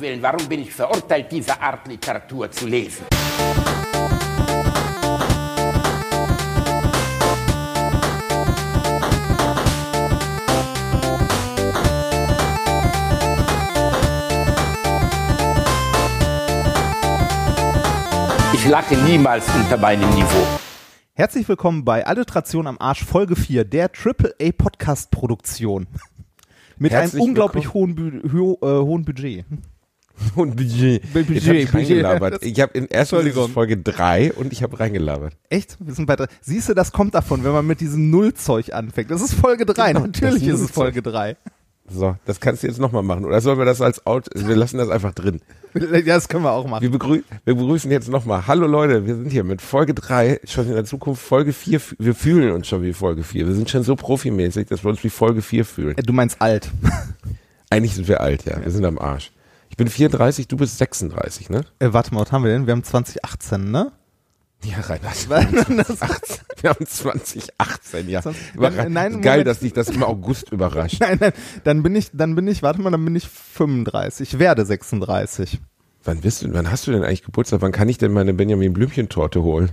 Willen, warum bin ich verurteilt, diese Art Literatur zu lesen? Ich lache niemals unter meinem Niveau. Herzlich willkommen bei Alliteration am Arsch Folge 4 der AAA Podcast Produktion. Mit Herzlich einem unglaublich hohen, Bu ho äh, hohen Budget. Und Budget. Budget, Jetzt hab ich Budget. reingelabert. Ich habe in erster. Folge 3 und ich habe reingelabert. Echt? Wir sind bei drei. Siehst du, das kommt davon, wenn man mit diesem Nullzeug anfängt. Das ist Folge 3. Genau, Natürlich ist es. Folge 3. So, das kannst du jetzt nochmal machen. Oder sollen wir das als Out, wir lassen das einfach drin. Ja, das können wir auch machen. Wir, begrü wir begrüßen jetzt nochmal. Hallo Leute, wir sind hier mit Folge 3, schon in der Zukunft Folge 4. Wir fühlen uns schon wie Folge 4. Wir sind schon so profimäßig, dass wir uns wie Folge 4 fühlen. Du meinst alt. Eigentlich sind wir alt, ja. Wir sind am Arsch. Ich bin 34, du bist 36, ne? Äh, warte mal, was haben wir denn? Wir haben 2018, ne? Ja, Reinhard. Das- 18. Wir haben 2018, ja. 20 Überra Nein, Geil, Moment. dass dich das im August überrascht. Nein, nein, dann bin ich, dann bin ich, warte mal, dann bin ich 35. Ich werde 36. Wann bist du, wann hast du denn eigentlich Geburtstag? Wann kann ich denn meine Benjamin Blümchen Torte holen?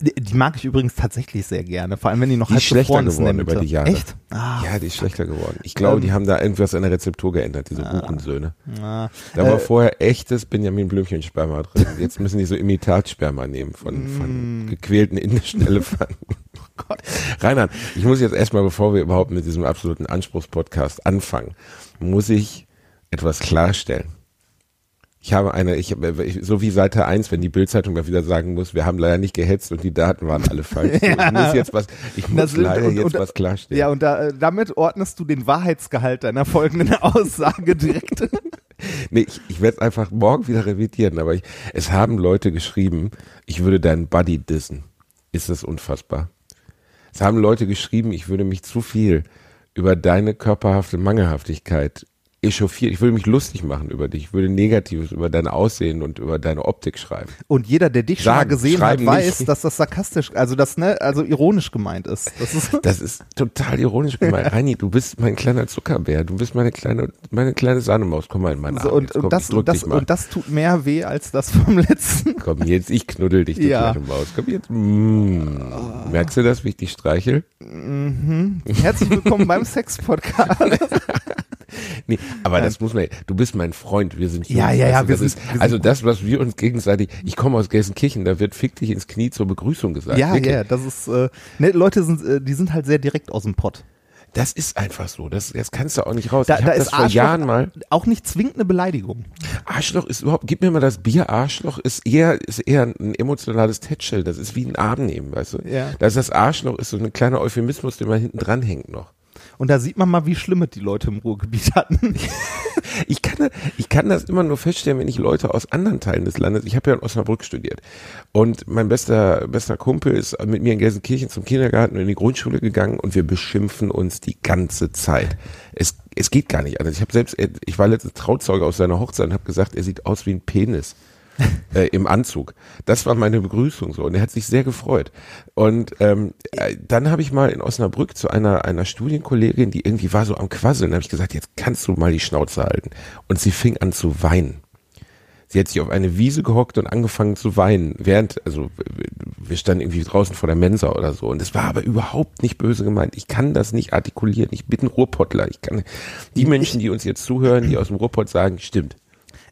Die, die mag ich übrigens tatsächlich sehr gerne, vor allem wenn die noch Die ist halb schlechter gefroren geworden über die Jahre. Echt? Ah, ja, die ist schlechter geworden. Ich glaube, Ähm, die haben da irgendwas an der Rezeptur geändert, diese Buchensöhne. ah. Da war Äh, vorher echtes Benjamin Blümchen Sperma drin. Jetzt müssen die so Imitatsperma nehmen von, Mm. von gequälten indischen Elefanten. Oh Gott. Reinhard, ich muss jetzt erstmal, bevor wir überhaupt mit diesem absoluten Anspruchspodcast anfangen, muss ich etwas klarstellen. Ich habe eine, ich, so wie Seite 1, wenn die Bildzeitung mal wieder sagen muss, wir haben leider nicht gehetzt und die Daten waren alle falsch. So, Ich muss jetzt was, ich muss Das leider und- jetzt und- was klarstellen. Ja, und da, äh, damit ordnest du den Wahrheitsgehalt deiner folgenden Aussage direkt. Nee, ich, ich werde es einfach morgen wieder revidieren, aber ich, es haben Leute geschrieben, ich würde deinen Buddy dissen. Ist das unfassbar? Es haben Leute geschrieben, ich würde mich zu viel über deine körperhafte Mangelhaftigkeit echauffieren. Ich würde mich lustig machen über dich. Ich würde Negatives über dein Aussehen und über deine Optik schreiben. Und jeder, der dich schon mal Sagen, gesehen hat, weiß, nicht. dass das sarkastisch, also das, ne, also ironisch gemeint ist. Das ist Das ist total ironisch gemeint. Reini, du bist mein kleiner Zuckerbär. Du bist meine kleine, meine kleine Sahnemaus. Komm mal in meinen so, Arm. und, komm, und, das, das, und das tut mehr weh als das vom letzten. Komm jetzt, ich knuddel dich, du Ja. kleine Maus. Komm jetzt. Mm. Merkst du das, wie ich dich streichel? Herzlich willkommen beim Sex-Podcast. Nee, aber das muss man, du bist mein Freund, wir sind Ja, Jungs, ja, ja, weißt du, wir das sind- ist, wir sind Also das, was wir uns gegenseitig, ich komme aus Gelsenkirchen, da wird fick dich ins Knie zur Begrüßung gesagt. Ja, Wirklich. ja, das ist, äh, ne, Leute sind, äh, die sind halt sehr direkt aus dem Pott. Das ist einfach so, das, das kannst du auch nicht raus. Da, ich da das vor Arschloch Jahren mal, auch nicht zwingend eine Beleidigung. Arschloch ist überhaupt, gib mir mal das Bier, Arschloch ist eher, ist eher ein emotionales Tätschel, das ist wie ein Arm nehmen, weißt du? Ja. Das ist das Arschloch, ist so ein kleiner Euphemismus, den man hinten dran hängt noch. Und da sieht man mal, wie schlimm es die Leute im Ruhrgebiet hatten. Ich kann, das- ich kann das immer nur feststellen, wenn ich Leute aus anderen Teilen des Landes, ich habe ja in Osnabrück studiert und mein bester, bester Kumpel ist mit mir in Gelsenkirchen zum Kindergarten und in die Grundschule gegangen und wir beschimpfen uns die ganze Zeit. Es, es geht gar nicht anders. Ich habe selbst, ich war letztens Trauzeuge aus seiner Hochzeit und habe gesagt, er sieht aus wie ein Penis. Äh, im Anzug. Das war meine Begrüßung so und er hat sich sehr gefreut. Und ähm, äh, dann habe ich mal in Osnabrück zu einer einer Studienkollegin, die irgendwie war so am Quasseln, habe ich gesagt, jetzt kannst du mal die Schnauze halten. Und sie fing an zu weinen. Sie hat sich auf eine Wiese gehockt und angefangen zu weinen, während, also wir standen irgendwie draußen vor der Mensa oder so. Und es war aber überhaupt nicht böse gemeint. Ich kann das nicht artikulieren. Ich bin Ruhrpottler. Ich kann die Menschen, die uns jetzt zuhören, die aus dem Ruhrpott sagen, stimmt.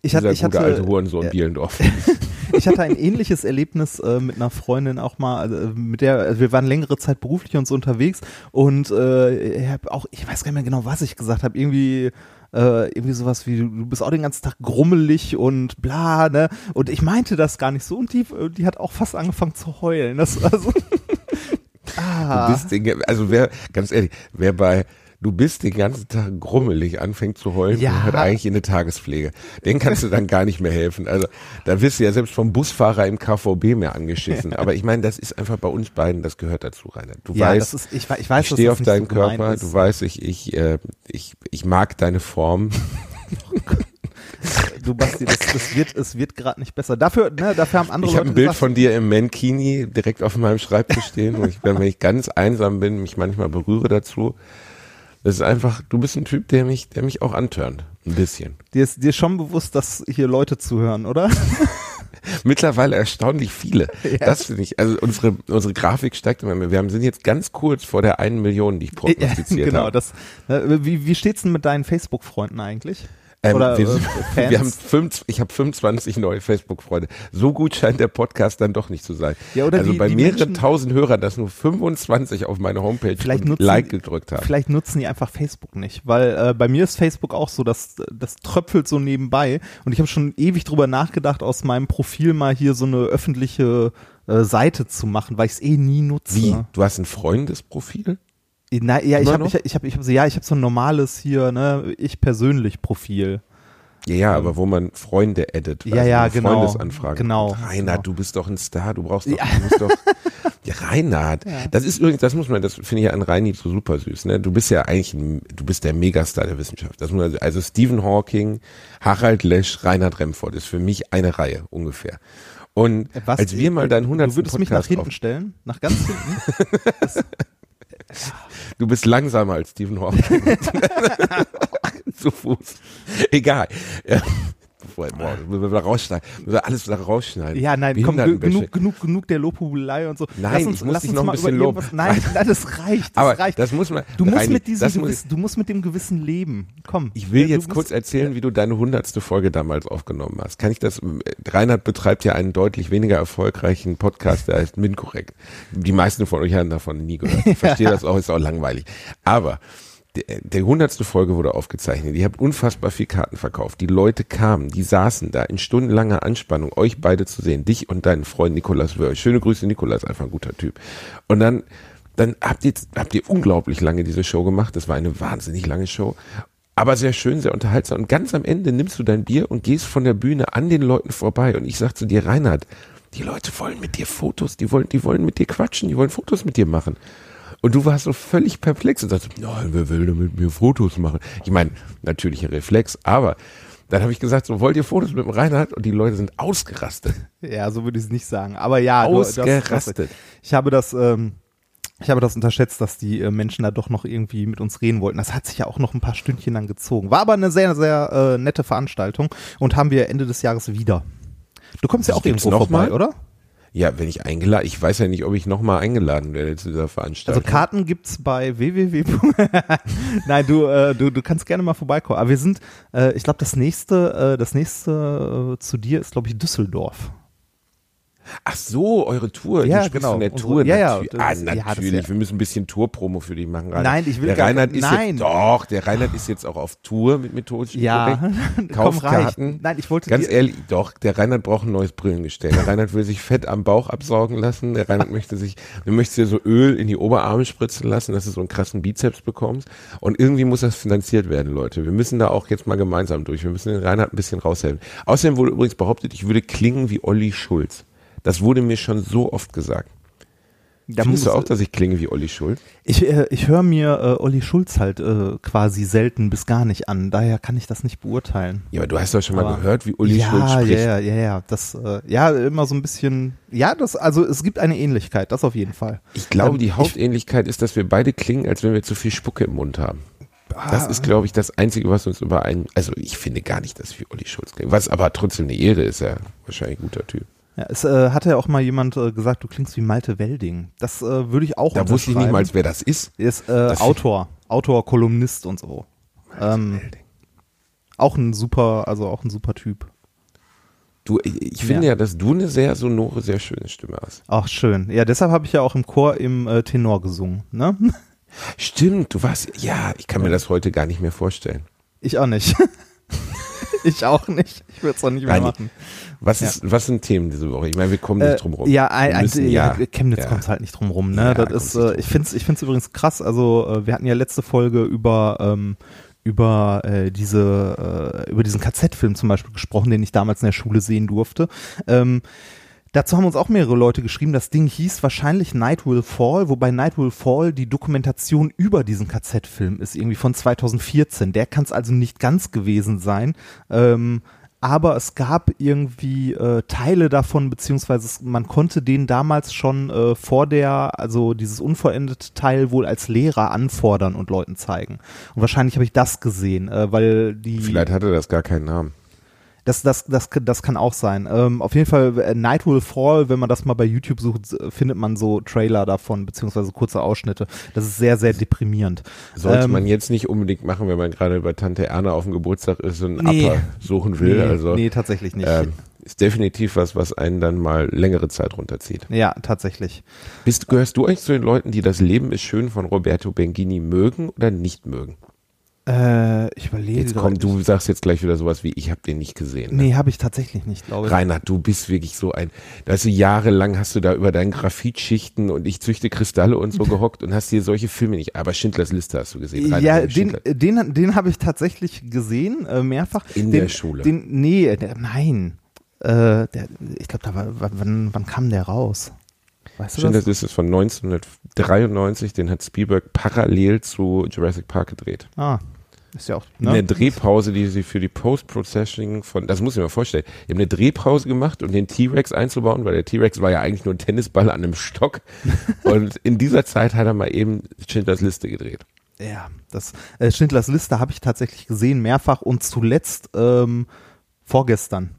Ich hatte, ich gute hatte, alte Hurensohn äh, Bielendorf. ich hatte ein ähnliches Erlebnis äh, mit einer Freundin auch mal, also, äh, mit der, also wir waren längere Zeit beruflich uns unterwegs und äh, ich hab auch, ich weiß gar nicht mehr genau, was ich gesagt habe, irgendwie äh, irgendwie sowas wie, du bist auch den ganzen Tag grummelig und bla, ne? Und ich meinte das gar nicht so und die, die hat auch fast angefangen zu heulen. Das war so. ah. Du bist den, also wer, ganz ehrlich, wer bei du bist den ganzen Tag grummelig anfängt zu heulen, Ja. der hat eigentlich in der Tagespflege. Den kannst du dann gar nicht mehr helfen. Also da wirst du ja selbst vom Busfahrer im KVB mehr angeschissen. Aber ich meine, das ist einfach bei uns beiden, das gehört dazu, Rainer. Du ja, weißt, ist, ich, ich weiß, ich stehe auf deinen so Körper, du weißt, ich, ich, äh, ich, ich mag deine Form. Du Basti, das, das wird, es wird gerade nicht besser. Dafür, ne, dafür haben andere Ich habe ein Bild gesagt, von dir im Mankini direkt auf meinem Schreibtisch stehen, wo ich, wenn ich ganz einsam bin, mich manchmal berühre dazu. Das ist einfach, du bist ein Typ, der mich, der mich auch antörnt. Ein bisschen. Dir ist, dir ist schon bewusst, dass hier Leute zuhören, oder? Mittlerweile erstaunlich viele. Ja. Das finde ich, also unsere, unsere Grafik steigt immer mehr. Wir haben, sind jetzt ganz kurz vor der einen Million, die ich prognostiziert ja, genau, habe. Das, äh, wie, wie steht's denn mit deinen Facebook-Freunden eigentlich? Ähm, Oder, wir, äh, Fans? wir haben fünf, ich habe 25 neue Facebook-Freunde. So gut scheint der Podcast dann doch nicht zu sein. Ja, oder also die- bei die mehreren Menschen- tausend Hörern, dass nur 25 auf meine Homepage Vielleicht nutzen- Like gedrückt haben. Vielleicht nutzen die einfach Facebook nicht, weil äh, bei mir ist Facebook auch so, dass das tröpfelt so nebenbei und ich habe schon ewig drüber nachgedacht, aus meinem Profil mal hier so eine öffentliche äh, Seite zu machen, weil ich es eh nie nutze. Wie? Du hast ein Freundesprofil? Na, ja, ich habe ich, ich hab, ich hab so ja, ich habe so ein normales hier, ne, ich persönlich Profil. Ja, ja, aber wo man Freunde addet. Ja, ja, genau. Freundesanfragen. Genau, Reinhard, genau. du bist doch ein Star, du brauchst doch, Ja. du musst doch, ja, Reinhard, das ist übrigens, das muss man, das finde ich ja an Reini so super süß, ne? Du bist ja eigentlich, ein, du bist der Megastar der Wissenschaft. Das muss man, also Stephen Hawking, Harald Lesch, Reinhard Remford ist für mich eine Reihe, ungefähr. Und Äh, Was, als wir mal deinen 100. Du würdest mich nach Podcast hinten auf, stellen? Nach ganz hinten? Du bist langsamer als Stephen Hawking. Zu Fuß. Egal. Ja. Boah, wir rausschneiden. Wir alles wieder rausschneiden. Ja, nein, komm, genug, genug, genug der Lobhubelei und so. Nein, ich muss dich noch ein bisschen loben. Nein, nein, das reicht, das Aber reicht. das muss man. du musst Reini, mit diesem muss, Gewissen, du musst mit dem Gewissen leben. Komm. ich will jetzt kurz erzählen, wie du deine hundertste Folge damals aufgenommen hast. Kann ich das? Reinhard betreibt ja einen deutlich weniger erfolgreichen Podcast, der heißt Minkorrekt. Die meisten von euch haben davon nie gehört. Ich verstehe das auch, ist auch langweilig. Aber der, der Folge wurde aufgezeichnet. Ihr habt unfassbar viel Karten verkauft. Die Leute kamen, die saßen da in stundenlanger Anspannung, euch beide zu sehen, dich und deinen Freund Nikolas Wörl. Schöne Grüße, Nikolas, einfach ein guter Typ. Und dann, dann habt ihr, habt ihr unglaublich lange diese Show gemacht. Das war eine wahnsinnig lange Show. Aber sehr schön, sehr unterhaltsam. Und ganz am Ende nimmst du dein Bier und gehst von der Bühne an den Leuten vorbei. Und ich sag zu dir, Reinhard, die Leute wollen mit dir Fotos, die wollen, die wollen mit dir quatschen, die wollen Fotos mit dir machen. Und du warst so völlig perplex und sagst, nein, wer will denn mit mir Fotos machen? Ich meine, natürlicher Reflex, aber dann habe ich gesagt, so wollt ihr Fotos mit dem Reinhard? Und die Leute sind ausgerastet. Ja, so würde ich es nicht sagen. Aber ja, du, das, Ausgerastet. ich habe das, ähm, ich habe das unterschätzt, dass die äh, Menschen da doch noch irgendwie mit uns reden wollten. Das hat sich ja auch noch ein paar Stündchen lang gezogen. War aber eine sehr, sehr äh, nette Veranstaltung und haben wir Ende des Jahres wieder. Du kommst ja auch Gibt's irgendwo vorbei, mal? oder? Ja, wenn ich eingeladen, ich weiß ja nicht, ob ich nochmal eingeladen werde zu dieser Also Veranstaltung. Karten gibt's bei www. Nein, du, äh, du, du kannst gerne mal vorbeikommen. Aber wir sind, äh, ich glaube, das nächste, äh, das nächste äh, zu dir ist, glaube ich, Düsseldorf. Ach so, eure Tour. Ja, du genau. von der Unsere- Tour. ja, ja, das- ah, ja, das- natürlich. ja. Wir müssen ein bisschen Tourpromo für dich machen. Reinhard. Nein, ich will Der gar- Reinhard ist nein. jetzt, doch, der Reinhard ist jetzt auch auf Tour mit methodisch Ja, korrekt. komm, Kauft reicht. Karten. Nein, ich wollte Ganz ehrlich, doch, der Reinhard braucht ein neues Brillengestell. Der Reinhard will sich Fett am Bauch absaugen lassen. Der Reinhard möchte sich, du möchtest dir so Öl in die Oberarme spritzen lassen, dass du so einen krassen Bizeps bekommst. Und irgendwie muss das finanziert werden, Leute. Wir müssen da auch jetzt mal gemeinsam durch. Wir müssen den Reinhard ein bisschen raushelfen. Außerdem wurde übrigens behauptet, ich würde klingen wie Olli Schulz. Das wurde mir schon so oft gesagt. Da Findest du auch, dass ich klinge wie Olli Schulz? Ich, äh, ich höre mir äh, Olli Schulz halt äh, quasi selten bis gar nicht an. Daher kann ich das nicht beurteilen. Ja, aber du hast doch schon mal Aber- gehört, wie Olli ja, Schulz spricht. Ja, ja, ja, ja. Das, äh, ja, immer so ein bisschen. Ja, das, also es gibt eine Ähnlichkeit, das auf jeden Fall. Ich glaube, Ähm, die ich- Hauptähnlichkeit ist, dass wir beide klingen, als wenn wir zu viel Spucke im Mund haben. Das Ah. ist, glaube ich, das Einzige, was uns überein. Also ich finde gar nicht, dass wir Olli Schulz klingen. Was aber trotzdem eine Ehre ist, er wahrscheinlich ein guter Typ. Ja, es äh, hatte ja auch mal jemand äh, gesagt, du klingst wie Malte Welding. Das äh, würde ich auch Da wusste ich nicht mal, wer das ist. Er ist äh, Das- Autor, Autor, Kolumnist und so. Ähm, auch ein super, also auch ein super Typ. Du, ich ich finde ja. dass du eine sehr sonore, sehr schöne Stimme hast. Ach schön. Ja, deshalb habe ich ja auch im Chor im äh, Tenor gesungen. Ne? Stimmt, du warst, ja, ich kann mir das heute gar nicht mehr vorstellen. Ich auch nicht. ich auch nicht. Ich würde es auch nicht mehr Reini, machen. Was ist, was sind Themen diese Woche? Ich meine, wir kommen nicht Äh, drum rum. Ja, ein, ein, müssen, ja, ja, Chemnitz ja. kommt halt nicht drum rum. Ne? Ja, das ist, äh, ich finde es ich find's übrigens krass. Also äh, wir hatten ja letzte Folge über ähm, über äh, diese äh, über diesen KZ-Film zum Beispiel gesprochen, den ich damals in der Schule sehen durfte. Ähm, Dazu haben uns auch mehrere Leute geschrieben. Das Ding hieß wahrscheinlich Night Will Fall, wobei Night Will Fall die Dokumentation über diesen KZ-Film ist, irgendwie von 2014. Der kann es also nicht ganz gewesen sein. Ähm, aber es gab irgendwie äh, Teile davon, beziehungsweise man konnte den damals schon äh, vor der, also dieses unvollendete Teil wohl als Lehrer anfordern und Leuten zeigen. Und wahrscheinlich habe ich das gesehen, äh, weil die. Vielleicht hatte das gar keinen Namen. Das, das, das, das kann auch sein. Ähm, auf jeden Fall, äh, Night Will Fall, wenn man das mal bei YouTube sucht, findet man so Trailer davon, beziehungsweise kurze Ausschnitte. Das ist sehr, sehr deprimierend. Sollte Ähm, man jetzt nicht unbedingt machen, wenn man gerade bei Tante Erna auf dem Geburtstag ist und einen Nee. Upper suchen will. nee, also nee, tatsächlich nicht. ähm, ist definitiv was, was einen dann mal längere Zeit runterzieht. ja, tatsächlich. Bist, gehörst du eigentlich zu den Leuten, die das Leben ist schön von Roberto Benghini mögen oder nicht mögen? Äh, ich überlege. Jetzt komm, du sagst jetzt gleich wieder sowas wie, ich habe den nicht gesehen. Ne? Nee, habe ich tatsächlich nicht, glaube ich. Reinhard, du bist wirklich so ein, weißt du, jahrelang hast du da über deinen Graphitschichten und ich züchte Kristalle und so gehockt und hast dir solche Filme nicht, aber Schindlers Liste hast du gesehen. Reinhard, Ja, der den, den, den habe ich tatsächlich gesehen, äh, mehrfach. In den, der Schule. Den, nee, der, nein. Äh, der, ich glaube, da war, wann, wann kam der raus? Weißt du Schindlers? Liste ist von 1993, den hat Spielberg parallel zu Jurassic Park gedreht. Ah, ist ja auch. In der Ne? Drehpause, die sie für die Post-Processing von, das muss ich mir vorstellen, die haben eine Drehpause gemacht, um den T-Rex einzubauen, weil der T-Rex war ja eigentlich nur ein Tennisball an einem Stock. und in dieser Zeit hat er mal eben Schindlers Liste gedreht. Ja, das äh, Schindlers Liste habe ich tatsächlich gesehen, mehrfach und zuletzt ähm, vorgestern.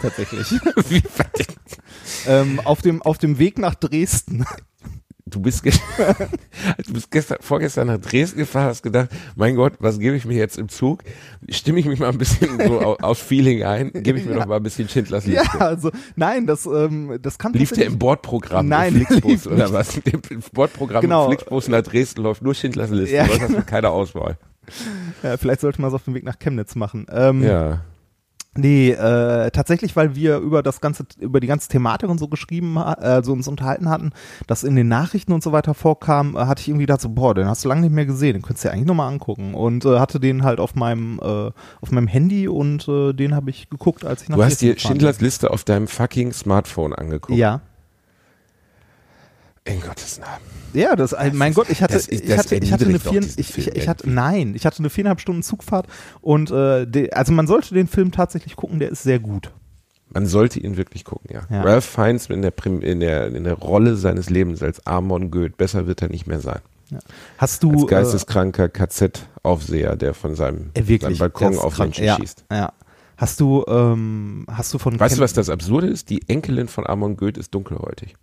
tatsächlich. Wie- ähm, auf, dem, auf dem Weg nach Dresden. Du bist, du bist gestern, vorgestern nach Dresden gefahren, hast gedacht, mein Gott, was gebe ich mir jetzt im Zug? Stimme ich mich mal ein bisschen so au- aus Feeling ein? Gebe ich mir Ja. noch mal ein bisschen Schindlers Liste? ja, also nein, das, ähm, das kann Lief der im Bordprogramm Nein, im Flixbus oder nicht. was? Im Bordprogramm Genau. im Flixbus nach Dresden läuft nur Schindlers Liste. Ja, Ja, hast du keine Auswahl. Ja, vielleicht sollte man es auf dem Weg nach Chemnitz machen. Ähm, Ja. Nee, äh, tatsächlich, weil wir über das ganze, über die ganze Thematik und so geschrieben, ha- also uns unterhalten hatten, dass in den Nachrichten und so weiter vorkam, äh, hatte ich irgendwie gedacht so, boah, den hast du lange nicht mehr gesehen, den könntest du dir eigentlich nochmal angucken. Und äh, hatte den halt auf meinem, äh, auf meinem Handy und äh, den habe ich geguckt, als ich nach Du hast dir Schindlers Liste auf deinem fucking Smartphone angeguckt. Ja. In Gottes Namen. Ja, das, äh, mein ist- Gott, ich hatte, das ist- ich das hatte, ich hatte eine vier, ich, ich, ich hatte, nein, ich hatte eine viereinhalb Stunden Zugfahrt und äh, de, also man sollte den Film tatsächlich gucken, der ist sehr gut. Man sollte ihn wirklich gucken, ja. Ja. Ralph Fiennes in der, Prim in, der, in der Rolle seines Lebens als Amon Goeth, besser wird er nicht mehr sein. Hast du Als äh, geisteskranker KZ-Aufseher, der von seinem, Äh, wirklich, seinem Balkon das auf. Menschen ja, schießt. Ja. Hast du, ähm, hast du von Weißt Ken- du, was das Absurde ist? Die Enkelin von Amon Goeth ist dunkelhäutig.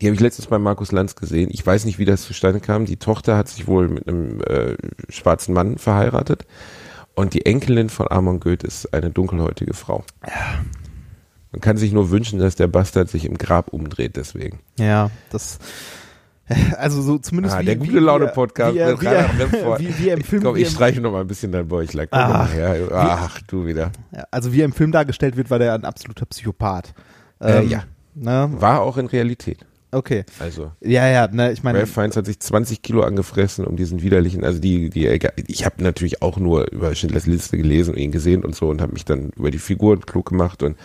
Die habe ich letztens bei Markus Lanz gesehen. Ich weiß nicht, wie das zustande kam. Die Tochter hat sich wohl mit einem äh, schwarzen Mann verheiratet. Und die Enkelin von Amon Goeth ist eine dunkelhäutige Frau. Man kann sich nur wünschen, dass der Bastard sich im Grab umdreht deswegen. Ja, das. Also so zumindest Ah, wie, der gute Laune wie Podcast wie wie wie, wie im Film, Komm, ich streiche noch mal ein bisschen dein Bäuchlein. Ach. her. Ach, du wieder. ja, also wie er im Film dargestellt wird, war der ein absoluter Psychopath. Äh, Ähm, ja. Ne? War auch in Realität. Okay. Also Ja, ja, ne, ich meine, Ralph Fiennes hat sich 20 Kilo angefressen, um diesen widerlichen, also die, die, ich habe natürlich auch nur über Schindlers Liste gelesen und ihn gesehen und so und habe mich dann über die Figuren klug gemacht und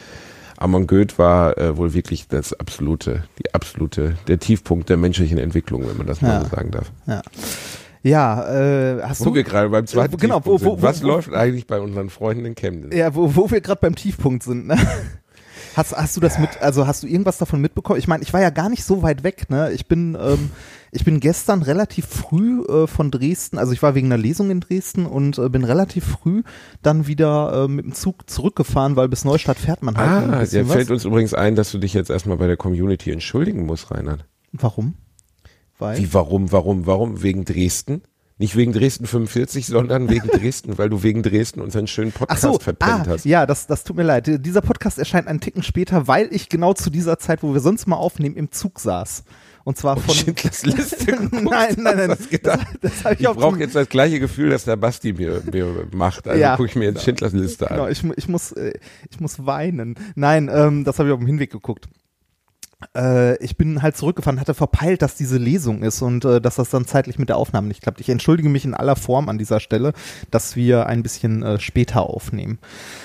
Amon Goeth war äh, wohl wirklich das absolute, die absolute, der Tiefpunkt der menschlichen Entwicklung, wenn man das mal Ja. so sagen darf. ja, äh, hast Wo du, wir gerade beim zweiten Äh, genau, Tiefpunkt wo- wo- sind. Was wo- läuft eigentlich bei unseren Freunden in Chemnitz? ja, wo, wo wir gerade beim Tiefpunkt sind, ne? Hast, hast du das mit, also hast du irgendwas davon mitbekommen? Ich meine, ich war ja gar nicht so weit weg, ne? Ich bin, ähm, ich bin gestern relativ früh äh, von Dresden, also ich war wegen einer Lesung in Dresden und äh, bin relativ früh dann wieder äh, mit dem Zug zurückgefahren, weil bis Neustadt fährt man halt ein Ah, bisschen der fällt was. uns übrigens ein, dass du dich jetzt erstmal bei der Community entschuldigen musst, Reinhard. Warum? Weil? Wie, warum, warum, warum? Wegen Dresden? Nicht wegen Dresden 45, sondern wegen Dresden, weil du wegen Dresden unseren schönen Ach Podcast so, verpennt ah, hast. ja, das, das tut mir leid. Dieser Podcast erscheint einen Ticken später, weil ich genau zu dieser Zeit, wo wir sonst mal aufnehmen, im Zug saß. Und zwar Und von. Schindlers Liste nein, nein, nein. Das, das habe ich, ich brauche jetzt das gleiche Gefühl, das der Basti mir, mir macht. Also Ja, gucke ich mir jetzt Schindlers Liste Genau, an. ich, mu- ich, muss, äh, ich muss weinen. Nein, ähm, das habe ich auf dem Hinweg geguckt. Äh, ich bin halt zurückgefahren, hatte verpeilt, dass diese Lesung ist und äh, dass das dann zeitlich mit der Aufnahme nicht klappt. Ich entschuldige mich in aller Form an dieser Stelle, dass wir ein bisschen äh, später aufnehmen.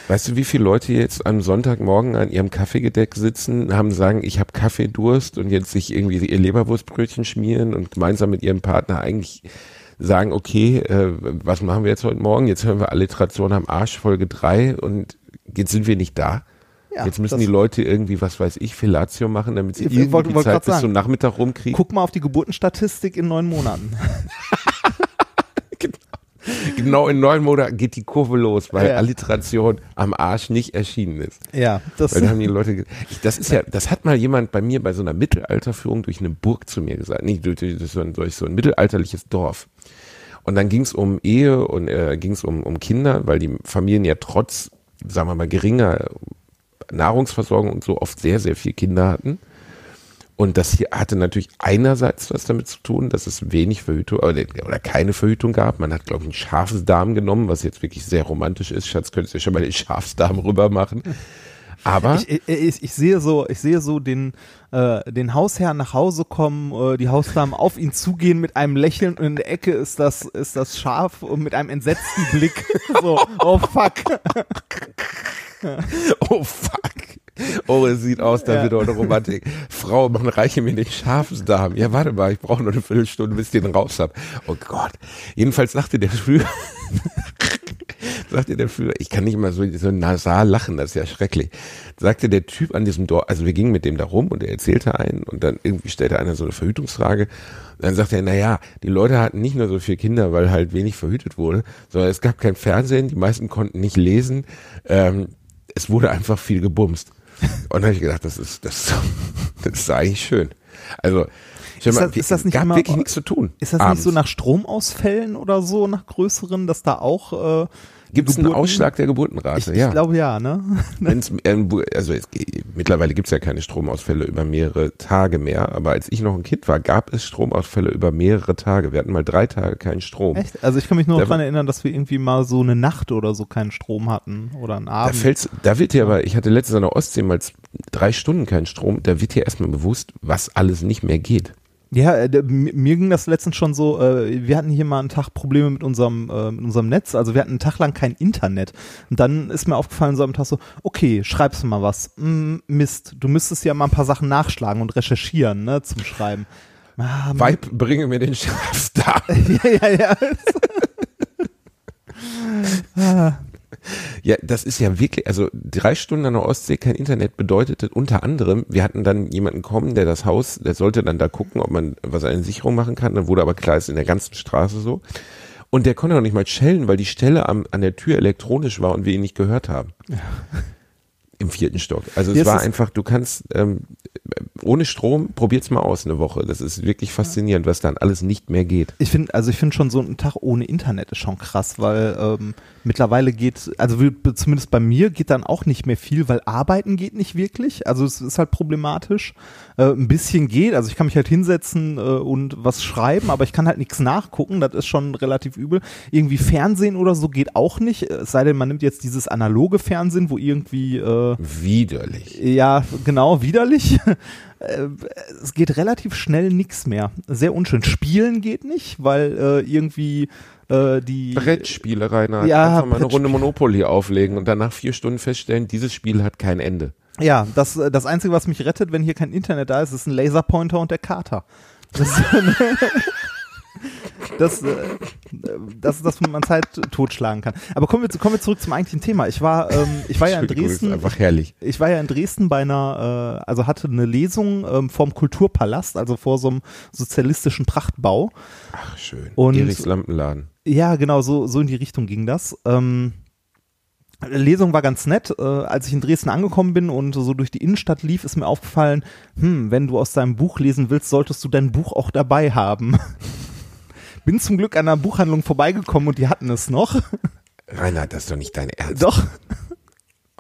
Weißt du, wie viele Leute jetzt am Sonntagmorgen an ihrem Kaffeegedeck sitzen, haben sagen, ich habe Kaffeedurst und jetzt sich irgendwie ihr Leberwurstbrötchen schmieren und gemeinsam mit ihrem Partner eigentlich sagen, okay, äh, was machen wir jetzt heute Morgen? Jetzt hören wir Alliteration am Arsch, Folge 3 und jetzt sind wir nicht da. Ja, jetzt müssen die Leute irgendwie, was weiß ich, Fellatio machen, damit sie irgendwie die wollte Zeit bis sagen. zum Nachmittag rumkriegen. Guck mal auf die Geburtenstatistik in neun Monaten. Genau in neun Monaten geht die Kurve los, weil Ja. Alliteration am Arsch nicht erschienen ist. Ja, das Weil haben die Leute, ich, das ist ja, das hat mal jemand bei mir bei so einer Mittelalterführung durch eine Burg zu mir gesagt, nicht durch, durch, so, ein, durch so ein mittelalterliches Dorf. Und dann ging es um Ehe und äh, ging es um, um Kinder, weil die Familien ja trotz, sagen wir mal, geringer Nahrungsversorgung und so oft sehr, sehr viel Kinder hatten. Und das hier hatte natürlich einerseits was damit zu tun, dass es wenig Verhütung oder, oder keine Verhütung gab. Man hat, glaube ich, einen Schafsdarm genommen, was jetzt wirklich sehr romantisch ist. Schatz, könntest du ja schon mal den Schafsdarm rüber machen. Aber Ich, ich, ich, sehe so, ich sehe so den, äh, den Hausherrn nach Hause kommen, äh, die Hausdamen auf ihn zugehen mit einem Lächeln und in der Ecke ist das, ist das Schaf und mit einem entsetzten Blick. so, oh fuck. Oh fuck. Oh, es sieht aus, da Ja. wird auch eine Romantik. Frau, man reiche mir den Schafsdarm. Ja, warte mal, ich brauche noch eine Viertelstunde, bis ich den raus hab. Oh Gott. Jedenfalls sagte der früher, sagte der früher, ich kann nicht mal so, so nasal lachen, das ist ja schrecklich. Sagte der Typ an diesem Dorf, also wir gingen mit dem da rum und er erzählte einen und dann irgendwie stellte einer so eine Verhütungsfrage. Und dann sagte er, na ja, die Leute hatten nicht nur so viele Kinder, weil halt wenig verhütet wurde, sondern es gab kein Fernsehen, die meisten konnten nicht lesen. Ähm, es wurde einfach viel gebumst. Und dann habe ich gedacht, das ist, das, das ist eigentlich schön. Also, Ist mal, das- ist das nicht gab immer- wirklich nichts zu tun. Ist das abends. nicht so nach Stromausfällen oder so, nach größeren, dass da auch äh, Gibt es einen Ausschlag der Geburtenrate? Ich, ja. ich glaube ja, ne? Wenn's, ähm, also es, mittlerweile gibt es ja keine Stromausfälle über mehrere Tage mehr, aber als ich noch ein Kind war, gab es Stromausfälle über mehrere Tage. Wir hatten mal drei Tage keinen Strom. Echt? Also ich kann mich nur Da- daran erinnern, dass wir irgendwie mal so eine Nacht oder so keinen Strom hatten oder einen Da Abend. fällt's, da wird dir aber, ich hatte letztens an der Ostsee mal drei Stunden keinen Strom, da wird dir erstmal bewusst, was alles nicht mehr geht. Ja, äh, mir ging das letztens schon so, äh, wir hatten hier mal einen Tag Probleme mit unserem, äh, mit unserem Netz, also wir hatten einen Tag lang kein Internet. Und dann ist mir aufgefallen so am Tag so, okay, schreibst du mal was. Hm, Mist, du müsstest ja mal ein paar Sachen nachschlagen und recherchieren, ne, zum Schreiben. Ah. Weib, bringe mir den Schafsdarm. ja, ja, ja. Ja, das ist ja wirklich, also drei Stunden an der Ostsee kein Internet bedeutete unter anderem, wir hatten dann jemanden kommen, der das Haus, der sollte dann da gucken, ob man was eine Sicherung machen kann. Dann wurde aber klar, ist in der ganzen Straße so. Und der konnte noch nicht mal schellen, weil die Stelle am, an der Tür elektronisch war und wir ihn nicht gehört haben. Im vierten Stock. Also Hier es war einfach, du kannst ähm, ohne Strom, probiert's mal aus eine Woche. Das ist wirklich faszinierend, was dann alles nicht mehr geht. Ich finde, also ich finde schon so ein Tag ohne Internet ist schon krass, weil ähm, mittlerweile geht, also zumindest bei mir geht dann auch nicht mehr viel, weil arbeiten geht nicht wirklich. Also es ist halt problematisch. Äh, ein bisschen geht, also ich kann mich halt hinsetzen äh, und was schreiben, aber ich kann halt nichts nachgucken. Das ist schon relativ übel. Irgendwie Fernsehen oder so geht auch nicht. Es sei denn, man nimmt jetzt dieses analoge Fernsehen, wo irgendwie äh, Widerlich. ja, genau, widerlich. Äh, es geht relativ schnell nix mehr. Sehr unschön. Spielen geht nicht, weil äh, irgendwie äh, die Brettspiele, Rainer. Ja, Einfach mal eine. Runde Monopoly auflegen und dann nach vier Stunden feststellen, dieses Spiel hat kein Ende. Ja, das, das Einzige, was mich rettet, wenn hier kein Internet da ist, ist ein Laserpointer und der Kater. Das, das, äh, das ist das, womit man Zeit totschlagen kann. Aber kommen wir, zu- kommen wir zurück zum eigentlichen Thema. Ich war, ähm, ich war ja in Dresden. einfach herrlich. Ich war ja in Dresden bei einer, äh, also hatte eine Lesung ähm, vorm Kulturpalast, also vor so einem sozialistischen Prachtbau. Ach, schön. Und- Erichs Lampenladen. Ja, genau, so, so in die Richtung ging das. Ähm, Lesung war ganz nett. Äh, als ich in Dresden angekommen bin und so durch die Innenstadt lief, ist mir aufgefallen, hm, wenn du aus deinem Buch lesen willst, solltest du dein Buch auch dabei haben. Bin zum Glück an einer Buchhandlung vorbeigekommen und die hatten es noch. Rainer, das ist doch nicht dein Ernst. Doch.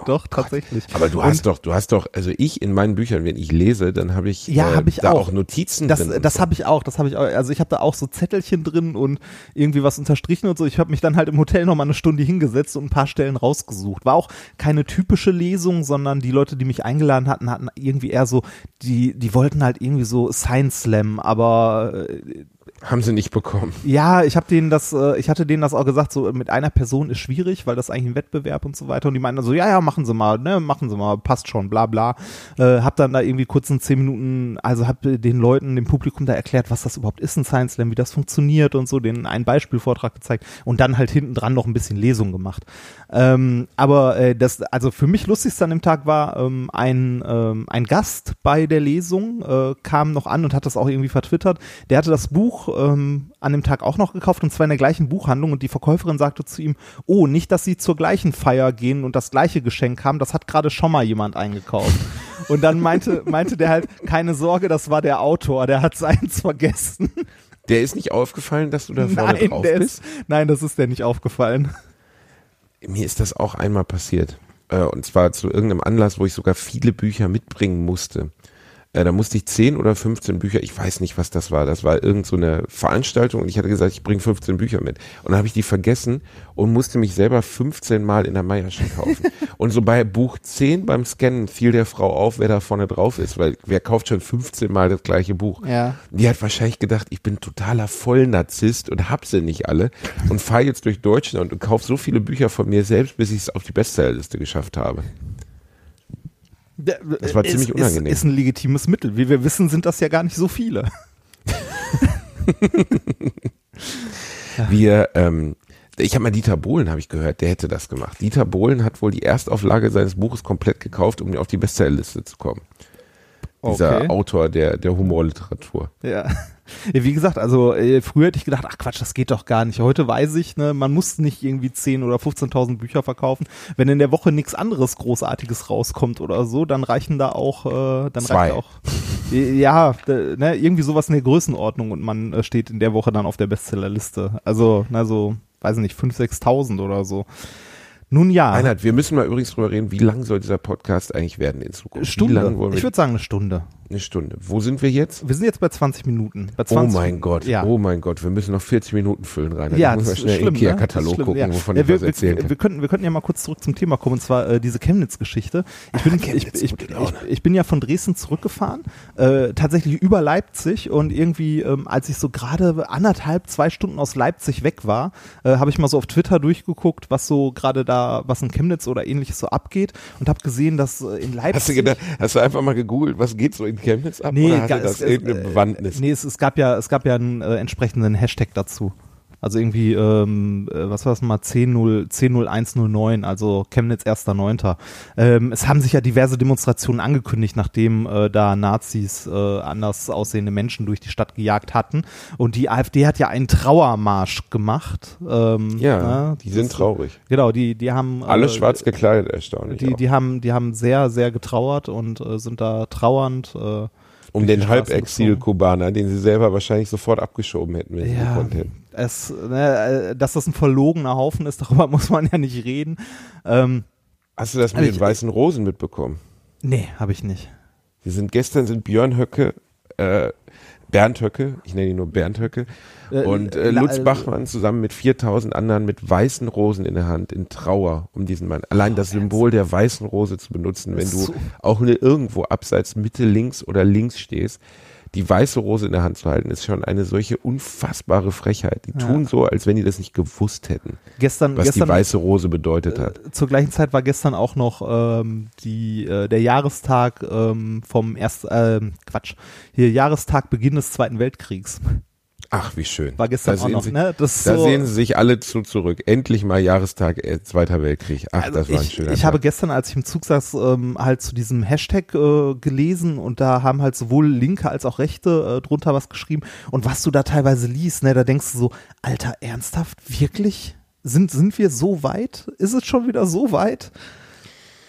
Doch, tatsächlich. Aber du hast doch, du hast doch, also ich in meinen Büchern, wenn ich lese, dann habe ich, Ja, äh, hab ich da auch. auch Notizen Das, drin. und das so. habe ich auch, das habe ich auch. Also ich habe da auch so Zettelchen drin und irgendwie was unterstrichen und so. Ich habe mich dann halt im Hotel noch mal eine Stunde hingesetzt und ein paar Stellen rausgesucht. War auch keine typische Lesung, sondern die Leute, die mich eingeladen hatten, hatten irgendwie eher so, die, die wollten halt irgendwie so Science Slam, aber äh, Haben sie nicht bekommen. Ja, ich habe denen das, äh, ich hatte denen das auch gesagt, so mit einer Person ist schwierig, weil das eigentlich ein Wettbewerb und so weiter. Und die meinten so, ja, ja, machen Sie mal, ne, machen Sie mal, passt schon, bla bla. Äh, hab dann da irgendwie kurz in zehn Minuten, also hab den Leuten, dem Publikum da erklärt, was das überhaupt ist in Science Slam, wie das funktioniert und so, denen einen Beispielvortrag gezeigt und dann halt hinten dran noch ein bisschen Lesung gemacht. Ähm, aber äh, das, also für mich lustigste an dem Tag war ähm, ein, ähm, ein Gast bei der Lesung, äh, kam noch an und hat das auch irgendwie vertwittert. Der hatte das Buch ähm, an dem Tag auch noch gekauft und zwar in der gleichen Buchhandlung und die Verkäuferin sagte zu ihm, oh, nicht, dass sie zur gleichen Feier gehen und das gleiche Geschenk haben, das hat gerade schon mal jemand eingekauft. Und dann meinte, meinte der halt, keine Sorge, das war der Autor, der hat seins vergessen. Der ist nicht aufgefallen, dass du da vorne Nein, drauf bist? ist, nein, das ist der nicht aufgefallen. Mir ist das auch einmal passiert. Äh, und zwar zu irgendeinem Anlass, wo ich sogar viele Bücher mitbringen musste. Äh, da musste ich 10 oder 15 Bücher, ich weiß nicht, was das war. Das war irgend so eine Veranstaltung und ich hatte gesagt, ich bringe 15 Bücher mit. Und dann habe ich die vergessen und musste mich selber 15 Mal in der Meierschen kaufen. und so bei Buch 10 beim Scannen fiel der Frau auf, wer da vorne drauf ist, weil wer kauft schon 15 Mal das gleiche Buch? Ja. Die hat wahrscheinlich gedacht, ich bin totaler Vollnarzisst und hab sie nicht alle und fahre jetzt durch Deutschland und kauf so viele Bücher von mir selbst, bis ich es auf die Bestsellerliste geschafft habe. Das war ziemlich ist, unangenehm. Ist, ist ein legitimes Mittel. Wie wir wissen, sind das ja gar nicht so viele. Wir, ähm, ich habe mal Dieter Bohlen, habe ich gehört, der hätte das gemacht. Dieter Bohlen hat wohl die Erstauflage seines Buches komplett gekauft, um auf die Bestsellerliste zu kommen. Dieser Okay. Autor der, der Humorliteratur. Ja. Ja, Wie gesagt, also äh, früher hätte ich gedacht, ach Quatsch, das geht doch gar nicht. Heute weiß ich, ne, man muss nicht irgendwie 10 oder 15.000 Bücher verkaufen. Wenn in der Woche nichts anderes Großartiges rauskommt oder so, dann reichen da auch, äh, dann Zwei. reicht auch, ja, d- ne, irgendwie sowas in der Größenordnung und man äh, steht in der Woche dann auf der Bestsellerliste. Also, na so, weiß ich nicht, 5.000, 6.000 oder so. Nun ja, Reinhard, wir müssen mal übrigens drüber reden, wie lang soll dieser Podcast eigentlich werden in Zukunft? Stunde. Ich würde sagen eine Stunde. Eine Stunde. Wo sind wir jetzt? Wir sind jetzt bei 20 Minuten. Bei Oh 20, mein Gott, Ja. oh mein Gott, wir müssen noch 40 Minuten füllen, Reinhard. Ja, mal das ist schnell schlimm, in ne? Gucken, ja. wovon ja, ich wir, was erzählen wir, kann. wir, könnten, wir könnten ja mal kurz zurück zum Thema kommen, und zwar äh, diese Chemnitz-Geschichte. Ich bin, Chemnitz, ich, ich, ich, ich bin ja von Dresden zurückgefahren, äh, tatsächlich über Leipzig und irgendwie, ähm, als ich so gerade anderthalb, zwei Stunden aus Leipzig weg war, äh, habe ich mal so auf Twitter durchgeguckt, was so gerade da, was in Chemnitz oder ähnliches so abgeht und habe gesehen, dass äh, in Leipzig... Hast du gedacht, hast du einfach mal gegoogelt, was geht so in Chemnitz ab? Nee, oder hatte das es- es- irgendeine äh, Bewandtnis? Nee, es, es gab ja, es gab ja einen äh, entsprechenden Hashtag dazu. Also irgendwie, ähm, äh, was war das mal, 10.0 10.0109, also Chemnitz 1.9. Ähm, es haben sich ja diverse Demonstrationen angekündigt, nachdem äh, da Nazis äh, anders aussehende Menschen durch die Stadt gejagt hatten. Und die AfD hat ja einen Trauermarsch gemacht. Ähm, ja, ne, die sind traurig. Genau, die, die haben Alle äh, schwarz gekleidet, erstaunlich. die, auch. die haben, die haben sehr, sehr getrauert und äh, sind da trauernd. Äh, um den Halbexil-Kubaner, den sie selber wahrscheinlich sofort abgeschoben hätten, wenn sie Ja, gekonnt hätten. Es, ne, äh, dass das ein verlogener Haufen ist, darüber muss man ja nicht reden. Ähm, Hast du das mit Also den ich- weißen Rosen mitbekommen? nee, habe ich nicht. Wir sind gestern sind Björn Höcke, äh, Bernd Höcke, ich nenne ihn nur Bernd Höcke, Äh, und äh, la- Lutz äh, Bachmann zusammen mit 4000 anderen mit weißen Rosen in der Hand in Trauer um diesen Mann. Allein das Symbol der weißen Rose zu benutzen, wenn du So. auch nur irgendwo abseits Mitte links oder links stehst, die weiße Rose in der Hand zu halten, ist schon eine solche unfassbare Frechheit. Die Ja. tun so, als wenn die das nicht gewusst hätten, Gestern, was gestern die weiße Rose bedeutet hat. äh, zur gleichen Zeit war gestern auch noch ähm, die, äh, der Jahrestag ähm, vom erst, ähm, Quatsch, hier Jahrestag Beginn des Zweiten Weltkriegs. Ach, wie schön. War gestern Da auch sehen noch, Sie- ne? Das Da so, sehen sie sich alle zu zurück. Endlich mal Jahrestag äh, Zweiter Weltkrieg. Ach, Also das war ein ich, schöner ich Tag. habe gestern, als ich im Zug saß, ähm, halt zu diesem Hashtag äh, gelesen und da haben halt sowohl Linke als auch Rechte äh, drunter was geschrieben. Und was du da teilweise liest, ne, da denkst du so, Alter, ernsthaft, wirklich? Sind, sind wir so weit? Ist es schon wieder so weit?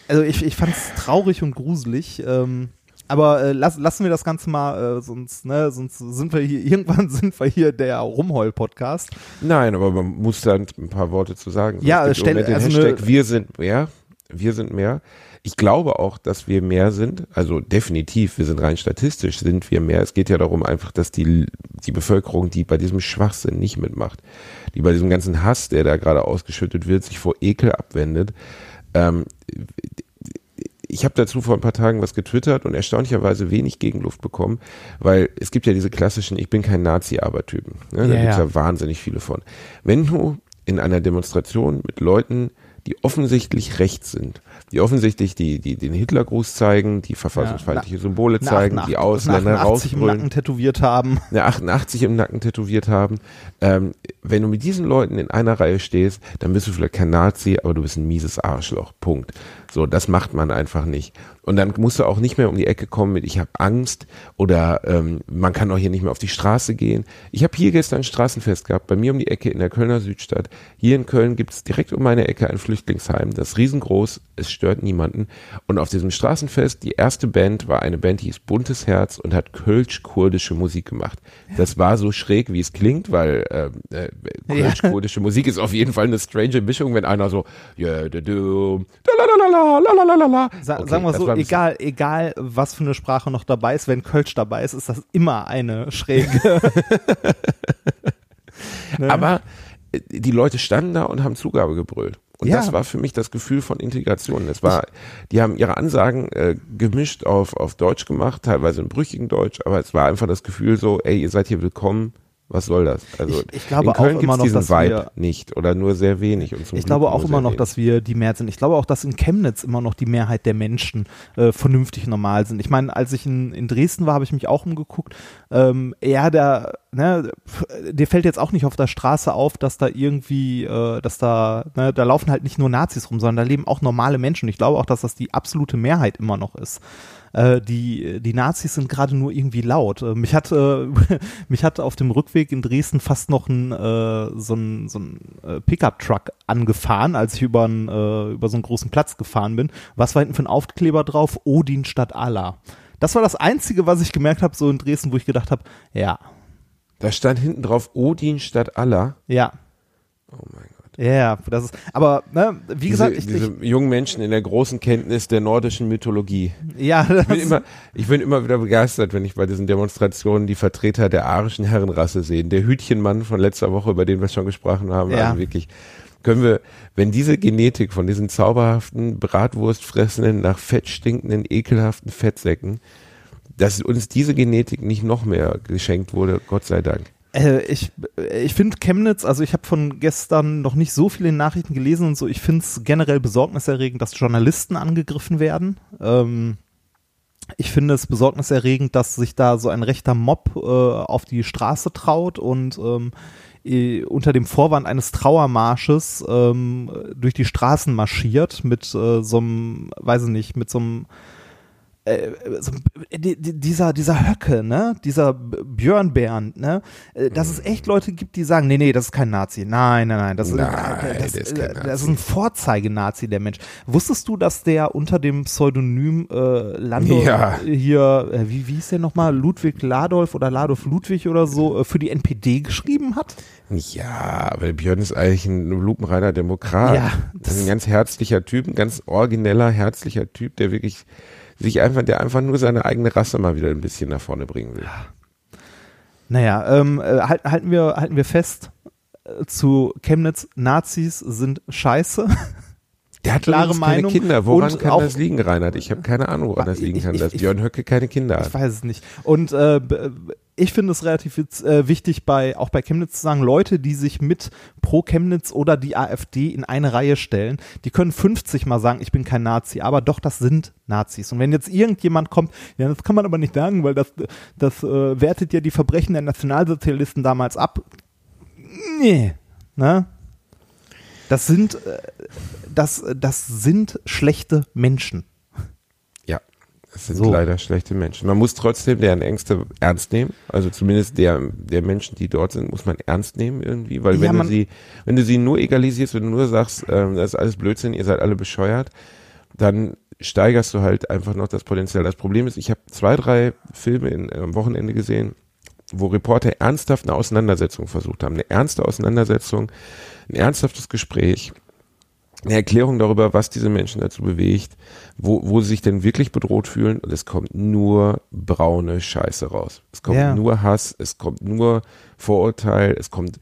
Also ich, ich fand es traurig und gruselig. Ähm, aber äh, lass, lassen wir das Ganze mal, äh, sonst, ne, sonst sind wir hier, irgendwann sind wir hier der Rumheul-Podcast. Nein, aber man muss da ein paar Worte zu sagen. Ja, stell- den also Hashtag eine- wir sind mehr. Wir sind mehr. Ich glaube auch, dass wir mehr sind. Also definitiv, wir sind rein statistisch, sind wir mehr. Es geht ja darum einfach, dass die, die Bevölkerung, die bei diesem Schwachsinn nicht mitmacht, die bei diesem ganzen Hass, der da gerade ausgeschüttet wird, sich vor Ekel abwendet, ähm, ich habe dazu vor ein paar Tagen was getwittert und erstaunlicherweise wenig Gegenluft bekommen, weil es gibt ja diese klassischen Ich bin kein Nazi-Aber-Typen. Ne? Da Ja, gibt's ja. ja wahnsinnig viele von. Wenn du in einer Demonstration mit Leuten, die offensichtlich rechts sind, die offensichtlich die, die den Hitlergruß zeigen, die verfassungsfeindliche Symbole zeigen, die Ausländer 88 im rausbrüllen, Nacken tätowiert haben. eine 88 im Nacken tätowiert haben. Ähm, wenn du mit diesen Leuten in einer Reihe stehst, dann bist du vielleicht kein Nazi, aber du bist ein mieses Arschloch. Punkt. So, das macht man einfach nicht. Und dann musst du auch nicht mehr um die Ecke kommen mit ich habe Angst oder ähm, man kann auch hier nicht mehr auf die Straße gehen. Ich habe hier gestern ein Straßenfest gehabt, bei mir um die Ecke in der Kölner Südstadt. Hier in Köln gibt es direkt um meine Ecke ein Flüchtlingsheim. Das ist riesengroß, es stört niemanden. Und auf diesem Straßenfest, die erste Band war eine Band, die hieß Buntes Herz und hat kölsch-kurdische Musik gemacht. Das war so schräg, wie es klingt, weil ähm, äh, äh, kölsch-kurdische ja. Musik ist auf jeden Fall eine strange Mischung, wenn einer so sagen wir so, egal, egal, was für eine Sprache noch dabei ist, wenn Kölsch dabei ist, ist das immer eine schräge. ne? Aber äh, die Leute standen da und haben Zugabe gebrüllt. Und Ja. das war für mich das Gefühl von Integration. Es war, die haben ihre Ansagen äh, gemischt auf, auf Deutsch gemacht, teilweise im brüchigen Deutsch, aber es war einfach das Gefühl so, ey, ihr seid hier willkommen. Was soll das? Also Ich- ich glaube in Köln auch immer noch, diesen dass Vibe wir- nicht oder nur sehr wenig. Und Ich glaube auch immer noch, wenig. dass wir die Mehrheit sind. Ich glaube auch, dass in Chemnitz immer noch die Mehrheit der Menschen äh, vernünftig normal sind. Ich meine, als ich in, in Dresden war, habe ich mich auch umgeguckt. Ähm, ja, da, ne, dir fällt jetzt auch nicht auf der Straße auf, dass da irgendwie, äh, dass da, ne, da laufen halt nicht nur Nazis rum, sondern da leben auch normale Menschen. Ich glaube auch, dass das die absolute Mehrheit immer noch ist. Äh, die, die Nazis sind gerade nur irgendwie laut. Äh, mich hat, äh, mich hat auf dem Rückweg in Dresden fast noch ein, äh, so ein, so ein Pickup-Truck angefahren, als ich über, ein, über so einen großen Platz gefahren bin. Was war hinten für ein Aufkleber drauf? Odin statt Allah. Das war das Einzige, was ich gemerkt habe, so in Dresden, wo ich gedacht habe, ja, Da stand hinten drauf Odin statt Allah. ja, Oh mein Gott. Ja, ja, das ist, aber, ne, wie Diese, gesagt, ich, diese jungen Menschen in der großen Kenntnis der nordischen Mythologie. ich ja, Ich bin, das, immer, ich bin immer wieder begeistert, wenn ich bei diesen Demonstrationen die Vertreter der arischen Herrenrasse sehe. Der Hütchenmann von letzter Woche, über den wir schon gesprochen haben, Ja. also wirklich, können wir, wenn diese Genetik von diesen zauberhaften, bratwurstfressenden, nach Fett stinkenden, ekelhaften Fettsäcken, dass uns diese Genetik nicht noch mehr geschenkt wurde, Gott sei Dank. Äh, ich ich finde Chemnitz, also ich habe von gestern noch nicht so viele Nachrichten gelesen und so, ich finde es generell besorgniserregend, dass Journalisten angegriffen werden. Ähm, ich finde es besorgniserregend, dass sich da so ein rechter Mob äh, auf die Straße traut und ähm, unter dem Vorwand eines Trauermarsches ähm, durch die Straßen marschiert mit äh, so einem, weiß ich nicht, mit so einem äh, so, die, die, dieser, dieser Höcke, ne, dieser Björn Bernd, ne, äh, dass es echt Leute gibt, die sagen, nee, nee, das ist kein Nazi. Nein, nein, nein, das, Nein, das, ist kein äh, das Nazi. ist ein Vorzeige-Nazi, der Mensch. Wusstest du, dass der unter dem Pseudonym äh, Lando Ja. hier, äh, wie, wie hieß der nochmal, Ludwig Ladolf oder Ladolf Ludwig oder so, äh, für die NPD geschrieben hat? Ja, aber Björn ist eigentlich ein lupenreiner Demokrat. Ja, das ist ein ganz herzlicher Typ, ein ganz origineller, herzlicher Typ, der wirklich sich einfach, der einfach nur seine eigene Rasse mal wieder ein bisschen nach vorne bringen will. Naja, ähm, äh, halt, halten, wir, halten wir fest, äh, zu Chemnitz, Nazis sind scheiße. Der hat Klare keine Meinung Kinder. Woran und kann das liegen, Reinhard? Ich habe keine Ahnung, woran das liegen Ich- kann, ich- dass ich- Björn Höcke keine Kinder Ich hat. weiß es nicht. Und äh, ich finde es relativ äh, wichtig, bei auch bei Chemnitz zu sagen, Leute, die sich mit pro Chemnitz oder die AfD in eine Reihe stellen, die können 50 mal sagen, ich bin kein Nazi, aber doch, das sind Nazis. Und wenn jetzt irgendjemand kommt, ja, das kann man aber nicht sagen, weil das, das äh, wertet ja die Verbrechen der Nationalsozialisten damals ab. Nee, ne? Das sind, äh, das, das sind schlechte Menschen. Das sind So. leider schlechte Menschen. Man muss trotzdem deren Ängste ernst nehmen. Also zumindest der, der Menschen, die dort sind, muss man ernst nehmen irgendwie. Weil Ja, wenn du sie, wenn du sie nur egalisierst, wenn du nur sagst, ähm, das ist alles Blödsinn, ihr seid alle bescheuert, dann steigerst du halt einfach noch das Potenzial. Das Problem ist, ich habe zwei, drei Filme in, am Wochenende gesehen, wo Reporter ernsthaft eine Auseinandersetzung versucht haben. Eine ernste Auseinandersetzung, ein ernsthaftes Gespräch, eine Erklärung darüber, was diese Menschen dazu bewegt, wo, wo sie sich denn wirklich bedroht fühlen und es kommt nur braune Scheiße raus. Es kommt Ja. nur Hass, es kommt nur Vorurteil, es kommt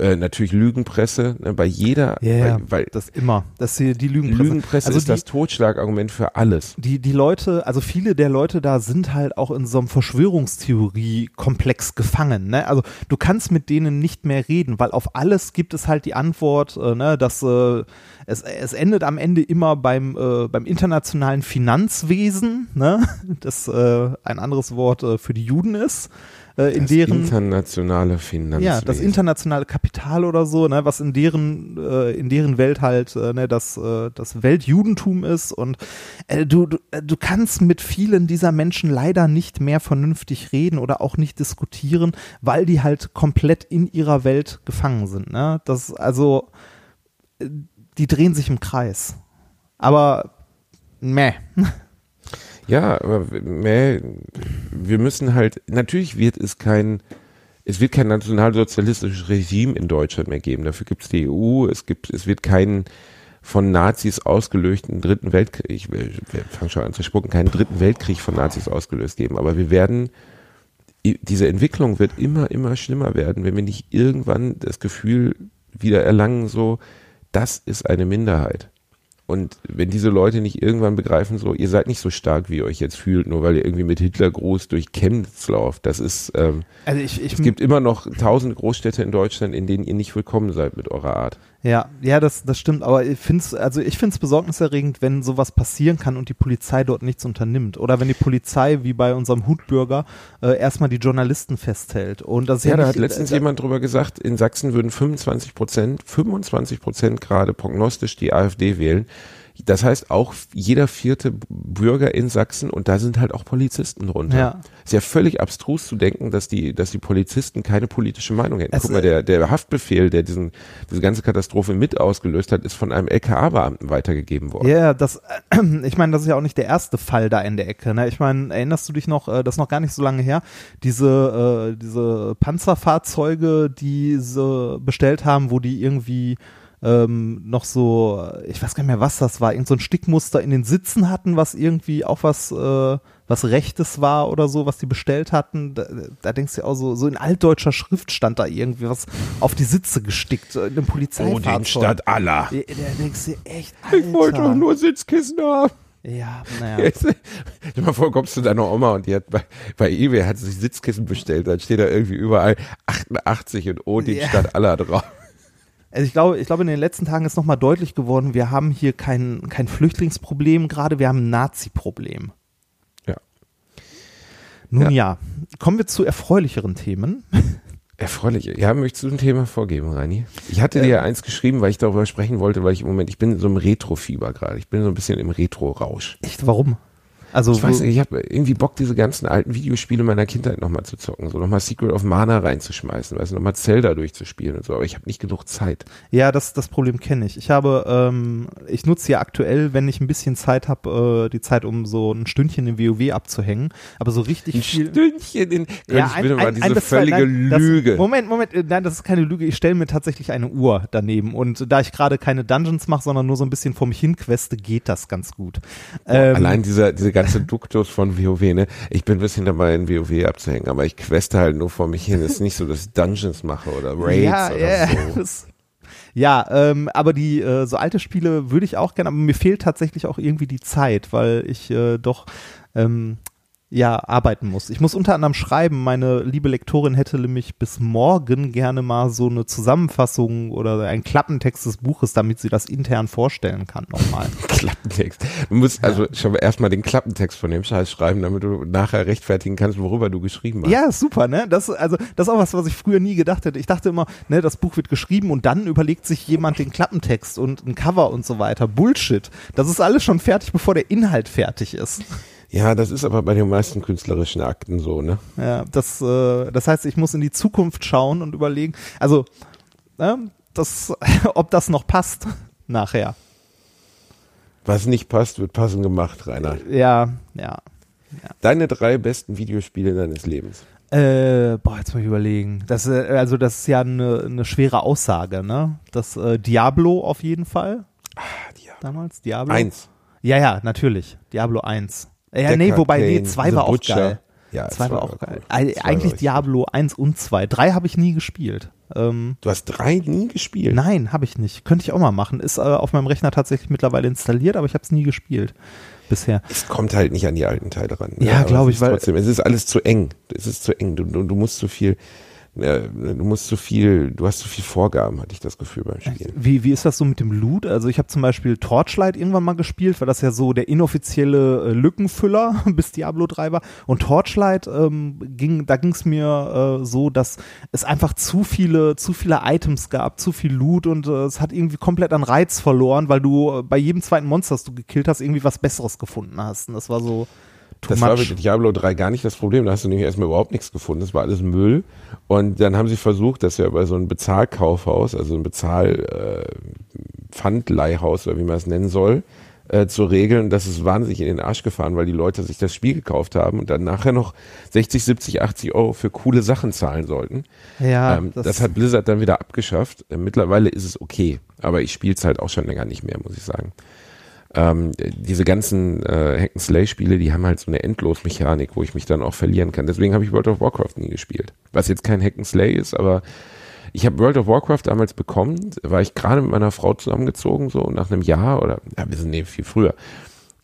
Äh, natürlich Lügenpresse, ne, bei jeder, Ja, ja, weil, weil das immer. Das hier die Lügenpresse. Lügenpresse also ist die, das Totschlagargument für alles. die, die Leute, also viele der Leute da sind halt auch in so einem Verschwörungstheorie-Komplex gefangen. Ne? Also du kannst mit denen nicht mehr reden, weil auf alles gibt es halt die Antwort, äh, ne, dass äh, es, es endet am Ende immer beim, äh, beim internationalen Finanzwesen, ne? das äh, ein anderes Wort äh, für die Juden ist. Äh, in das deren internationale Finanzwesen. ja, das internationale Kapital oder so, ne, was in deren äh, in deren Welt halt äh, ne, das äh, das Weltjudentum ist und äh, du du, äh, du kannst mit vielen dieser Menschen leider nicht mehr vernünftig reden oder auch nicht diskutieren, weil die halt komplett in ihrer Welt gefangen sind, ne? Das also äh, die drehen sich im Kreis. Aber meh. Ja, aber meh, wir müssen halt, natürlich wird es kein, es wird kein nationalsozialistisches Regime in Deutschland mehr geben. Dafür gibt es die EU, es gibt, es wird keinen von Nazis ausgelösten dritten Weltkrieg, ich fangen schon an zu spucken, keinen dritten Weltkrieg von Nazis ausgelöst geben. Aber wir werden, diese Entwicklung wird immer, immer schlimmer werden, wenn wir nicht irgendwann das Gefühl wieder erlangen, so, das ist eine Minderheit. Und wenn diese Leute nicht irgendwann begreifen, so, ihr seid nicht so stark, wie ihr euch jetzt fühlt, nur weil ihr irgendwie mit Hitler groß durch Chemnitz lauft. Das ist, ähm, Also ich, ich es gibt immer noch tausend Großstädte in Deutschland, in denen ihr nicht willkommen seid mit eurer Art. Ja, ja, das, das stimmt, aber ich finde es, also ich besorgniserregend, wenn sowas passieren kann und die Polizei dort nichts unternimmt. Oder wenn die Polizei, wie bei unserem Hutbürger, äh, erstmal die Journalisten festhält. Und das Ja, ja, da hat letztens äh, jemand drüber gesagt, in Sachsen würden 25 Prozent, 25 Prozent gerade prognostisch die AfD wählen. Das heißt auch jeder vierte Bürger in Sachsen und da sind halt auch Polizisten drunter. Ja. Ist ja völlig abstrus zu denken, dass die, dass die Polizisten keine politische Meinung hätten. Es- Guck mal, der, der Haftbefehl, der diesen, diese ganze Katastrophe mit ausgelöst hat, ist von einem LKA-Beamten weitergegeben worden. Ja, das, ich meine, das ist ja auch nicht der erste Fall da in der Ecke. Ne? Ich meine, erinnerst du dich noch, äh, das ist noch gar nicht so lange her, diese, äh, diese Panzerfahrzeuge, die sie bestellt haben, wo die irgendwie ähm, noch so, ich weiß gar nicht mehr, was das war, irgend so ein Stickmuster in den Sitzen hatten, was irgendwie auch was, äh, was Rechtes war oder so, was die bestellt hatten. Da, da denkst du ja auch so, so in altdeutscher Schrift stand da irgendwie was auf die Sitze gestickt, in einem Polizeifahrzeug. aller. Ja, Da denkst du echt, Alter. Ich wollte doch nur Sitzkissen haben. Ja, naja. Stell dir mal vor, kommst du deiner Oma und die hat bei, bei eBay hat sich Sitzkissen bestellt, dann steht da irgendwie überall 88 und Odin Ja. statt aller drauf. Also ich glaube, ich glaube, in den letzten Tagen ist nochmal deutlich geworden, wir haben hier kein, kein Flüchtlingsproblem gerade, wir haben ein Nazi-Problem. Ja. Nun Ja. ja. kommen wir zu erfreulicheren Themen. Erfreulich. Ja, möchtest du ein Thema vorgeben, Reini? Ich hatte dir ja eins geschrieben, weil ich darüber sprechen wollte, weil ich im Moment, ich bin in so einem Retro-Fieber gerade. Ich bin so ein bisschen im Retro-Rausch. Echt, warum? Also, Ich weiß nicht, ich habe irgendwie Bock, diese ganzen alten Videospiele meiner Kindheit nochmal zu zocken. So nochmal Secret of Mana reinzuschmeißen, weißt du, nochmal Zelda durchzuspielen und so. Aber ich habe nicht genug Zeit. ja, das, das Problem kenne ich. Ich habe, ähm, ich nutze ja aktuell, wenn ich ein bisschen Zeit habe, äh, die Zeit, um so ein Stündchen in WoW abzuhängen. Aber so richtig Ein viel. Stündchen in, ja, ich bitte mal diese bis zwei- völlige nein, das- Lüge. Moment, Moment, äh, nein, das ist keine Lüge. Ich stelle mir tatsächlich eine Uhr daneben und da ich gerade keine Dungeons mache, sondern nur so ein bisschen vor mich hin queste, geht das ganz gut. Ähm, Allein dieser, diese ganze Duktus von WoW, ne? Ich bin ein bisschen dabei, in WoW abzuhängen, aber ich queste halt nur vor mich hin. Es ist nicht so, dass ich Dungeons mache oder Raids ja, oder ja, so. das- ja, ähm, aber die äh, so alte Spiele würde ich auch gerne, aber mir fehlt tatsächlich auch irgendwie die Zeit, weil ich äh, doch ähm, ja arbeiten muss. Ich muss unter anderem schreiben. Meine liebe Lektorin hätte nämlich bis morgen gerne mal so eine Zusammenfassung oder einen Klappentext des Buches, damit sie das intern vorstellen kann nochmal. Klappentext. Du musst also schon mal erstmal den Klappentext von dem Scheiß schreiben, damit du nachher rechtfertigen kannst, worüber du geschrieben hast. Ja, super, ne? Das, also, das ist auch was, was ich früher nie gedacht hätte. Ich dachte immer, ne, das Buch wird geschrieben und dann überlegt sich jemand den Klappentext und ein Cover und so weiter. Bullshit. Das ist alles schon fertig, bevor der Inhalt fertig ist. Ja, das ist aber bei den meisten künstlerischen Akten so, ne? Ja, das, äh, das heißt, ich muss in die Zukunft schauen und überlegen, also, ne, das, ob das noch passt nachher. Was nicht passt, wird passend gemacht, Rainer. Ja, ja. Deine drei besten Videospiele deines Lebens. Äh, boah, jetzt muss ich überlegen. Das, äh, also, das ist ja eine, eine schwere Aussage, ne? Das äh, Diablo auf jeden Fall. Ah, Diablo. Damals, Diablo. Eins. Ja, ja, natürlich. Diablo 1. Ja, nee, wobei, nee, Cain, 2 The war auch geil. Ja, 2 war auch cool. geil. Zwei war Eigentlich Diablo 1 und 2. 3 habe ich nie gespielt. Ähm, Du hast drei nie gespielt. nein, habe ich nicht. Könnte ich auch mal machen. Ist äh, auf meinem Rechner tatsächlich mittlerweile installiert, aber ich habe es nie gespielt bisher. Es kommt halt nicht an die alten Teile ran. Ja, aber glaub es ich, weil- Trotzdem, es ist alles zu eng. Es ist zu eng. Du, du, du musst zu viel, du musst zu viel, du hast zu viel Vorgaben, hatte ich das Gefühl beim Spielen. Wie, wie ist das so mit dem Loot? Also ich habe zum Beispiel Torchlight irgendwann mal gespielt, weil das ja so der inoffizielle äh, Lückenfüller bis Diablo 3 war. Und Torchlight ähm, ging, da ging es mir äh, so, dass es einfach zu viele, zu viele Items gab, zu viel Loot und äh, es hat irgendwie komplett an Reiz verloren, weil du äh, bei jedem zweiten Monster, das du gekillt hast, irgendwie was Besseres gefunden hast. Und das war so Das war much. mit Diablo 3 gar nicht das Problem. Da hast du nämlich erstmal überhaupt nichts gefunden. Das war alles Müll. Und dann haben sie versucht, dass ja bei so einem Bezahlkaufhaus, also ein Bezahl äh, oder wie man es nennen soll, äh, zu regeln. Das ist wahnsinnig in den Arsch gefahren, weil die Leute sich das Spiel gekauft haben und dann nachher noch 60, 70, 80 Euro für coole Sachen zahlen sollten. ja, ähm, das, hat Blizzard dann wieder abgeschafft. Äh, mittlerweile ist es okay, aber ich spiele es halt auch schon länger nicht mehr, muss ich sagen. Ähm, äh, diese ganzen äh, Hack-and-Slay-Spiele, die haben halt so eine Endlosmechanik, wo ich mich dann auch verlieren kann. Deswegen habe ich World of Warcraft nie gespielt. Was jetzt kein Hack-and-Slay ist, aber ich habe World of Warcraft damals bekommen, war ich gerade mit meiner Frau zusammengezogen, so nach einem Jahr oder, ja, wir sind nee, viel früher.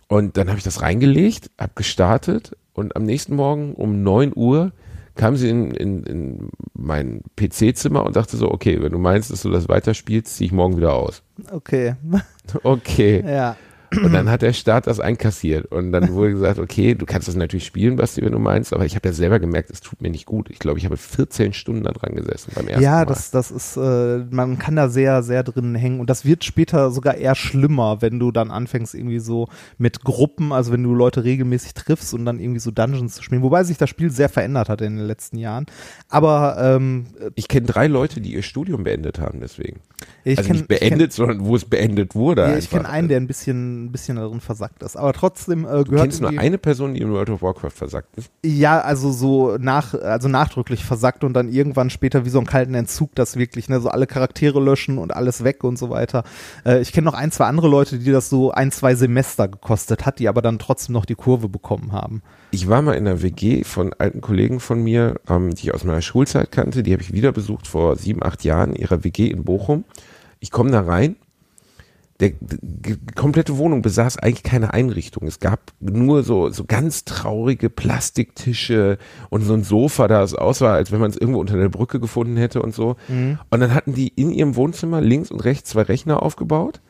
Und dann habe ich das reingelegt, habe gestartet und am nächsten Morgen um 9 Uhr kam sie in, in, in mein PC-Zimmer und dachte so, okay, wenn du meinst, dass du das weiterspielst, ziehe ich morgen wieder aus. Okay. Okay. ja. Und dann hat der Staat das einkassiert. Und dann wurde gesagt, okay, du kannst das natürlich spielen, Basti, wenn du meinst, aber ich habe ja selber gemerkt, es tut mir nicht gut. Ich glaube, ich habe 14 Stunden da dran gesessen beim ersten Ja, Mal. das, das ist, äh, man kann da sehr, sehr drin hängen und das wird später sogar eher schlimmer, wenn du dann anfängst irgendwie so mit Gruppen, also wenn du Leute regelmäßig triffst und dann irgendwie so Dungeons zu spielen, wobei sich das Spiel sehr verändert hat in den letzten Jahren. Aber ähm, ich kenne drei Leute, die ihr Studium beendet haben, deswegen. ich also kenn- nicht beendet, sondern wo es beendet wurde. Ich kenn, ja, ich kenne einen, der ein bisschen, ein bisschen darin versackt ist, aber trotzdem äh, Du gehört kennst nur eine Person, die in World of Warcraft versagt ist. Ja, also so nach, also nachdrücklich versackt und dann irgendwann später wie so einen kalten Entzug, das wirklich, ne, so alle Charaktere löschen und alles weg und so weiter. Äh, ich kenne noch ein, zwei andere Leute, die das so ein, zwei Semester gekostet hat, die aber dann trotzdem noch die Kurve bekommen haben. Ich war mal in einer WG von alten Kollegen von mir, ähm, die ich aus meiner Schulzeit kannte. Die habe ich wieder besucht vor sieben, acht Jahren, ihrer WG in Bochum. Ich komme da rein. Der, die komplette Wohnung besaß eigentlich keine Einrichtung. Es gab nur so, so ganz traurige Plastiktische und so ein Sofa, da es aussah, als wenn man es irgendwo unter der Brücke gefunden hätte und so. Und dann hatten die in ihrem Wohnzimmer links und rechts zwei Rechner aufgebaut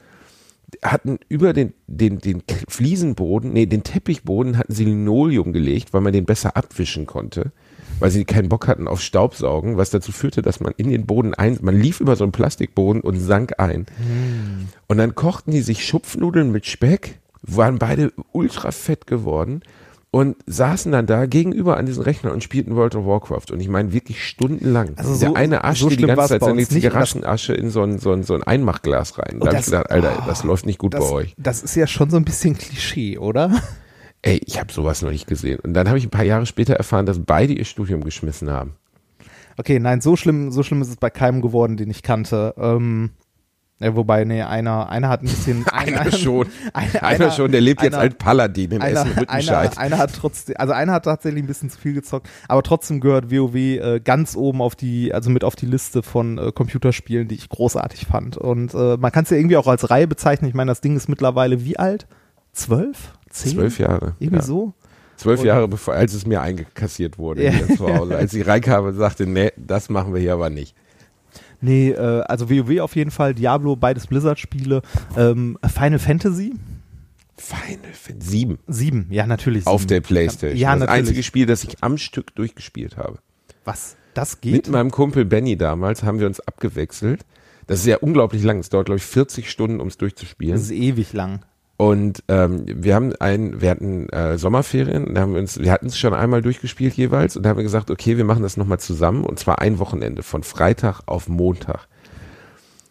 hatten über den, den, den Fliesenboden, nee, den Teppichboden hatten sie Linoleum gelegt, weil man den besser abwischen konnte, weil sie keinen Bock hatten auf Staubsaugen, was dazu führte, dass man in den Boden ein, man lief über so einen Plastikboden und sank ein. Und dann kochten die sich Schupfnudeln mit Speck, waren beide ultra fett geworden und saßen dann da gegenüber an diesen Rechnern und spielten World of Warcraft. Und ich meine wirklich stundenlang. Also Der so- eine aschte so die ganze Zeit seine. Das- Zigarrenasche in so ein, so ein, so ein Einmachglas rein. Da Und habe ich das- gedacht, Alter, das läuft nicht gut Das, bei euch. das ist ja schon so ein bisschen Klischee, oder? Ey, ich habe sowas noch nicht gesehen. Und dann habe ich ein paar Jahre später erfahren, dass beide ihr Studium geschmissen haben. Okay, nein, so schlimm, so schlimm ist es bei keinem geworden, den ich kannte. Ähm, ja, wobei, nee, einer, einer hat ein bisschen. Einer schon. Einer, Einer, schon, der lebt jetzt einer- als Paladin in einer, Essen-Rüttenscheid. einer, einer hat trotzdem, also einer hat tatsächlich ein bisschen zu viel gezockt, aber trotzdem gehört WoW äh, ganz oben auf die, also mit auf die Liste von äh, Computerspielen, die ich großartig fand. Und äh, man kann es ja irgendwie auch als Reihe bezeichnen. Ich meine, das Ding ist mittlerweile wie alt? Zwölf? Zehn? Zwölf Jahre. Irgendwie ja. so? Zwölf Und- Jahre bevor, als es mir eingekassiert wurde Ja. hier zu Hause. Als ich reinkam und sagte, nee, das machen wir hier aber nicht. Nee, äh, also WoW auf jeden Fall, Diablo, beides Blizzard-Spiele. Ähm, Final Fantasy Final Fantasy 7 sieben, ja natürlich. auf sieben. der Playstation. Ja, das natürlich. einzige Spiel, das ich am Stück durchgespielt habe. Was? Das Mit geht? meinem Kumpel Benny damals haben wir uns abgewechselt. Das ist ja unglaublich lang. Es dauert, glaube ich, 40 Stunden, um es durchzuspielen. Das ist ewig lang. Und ähm, wir haben ein, wir hatten äh, Sommerferien, da haben wir uns, wir hatten es schon einmal durchgespielt jeweils und da haben wir gesagt, okay, wir machen das nochmal zusammen und zwar ein Wochenende von Freitag auf Montag.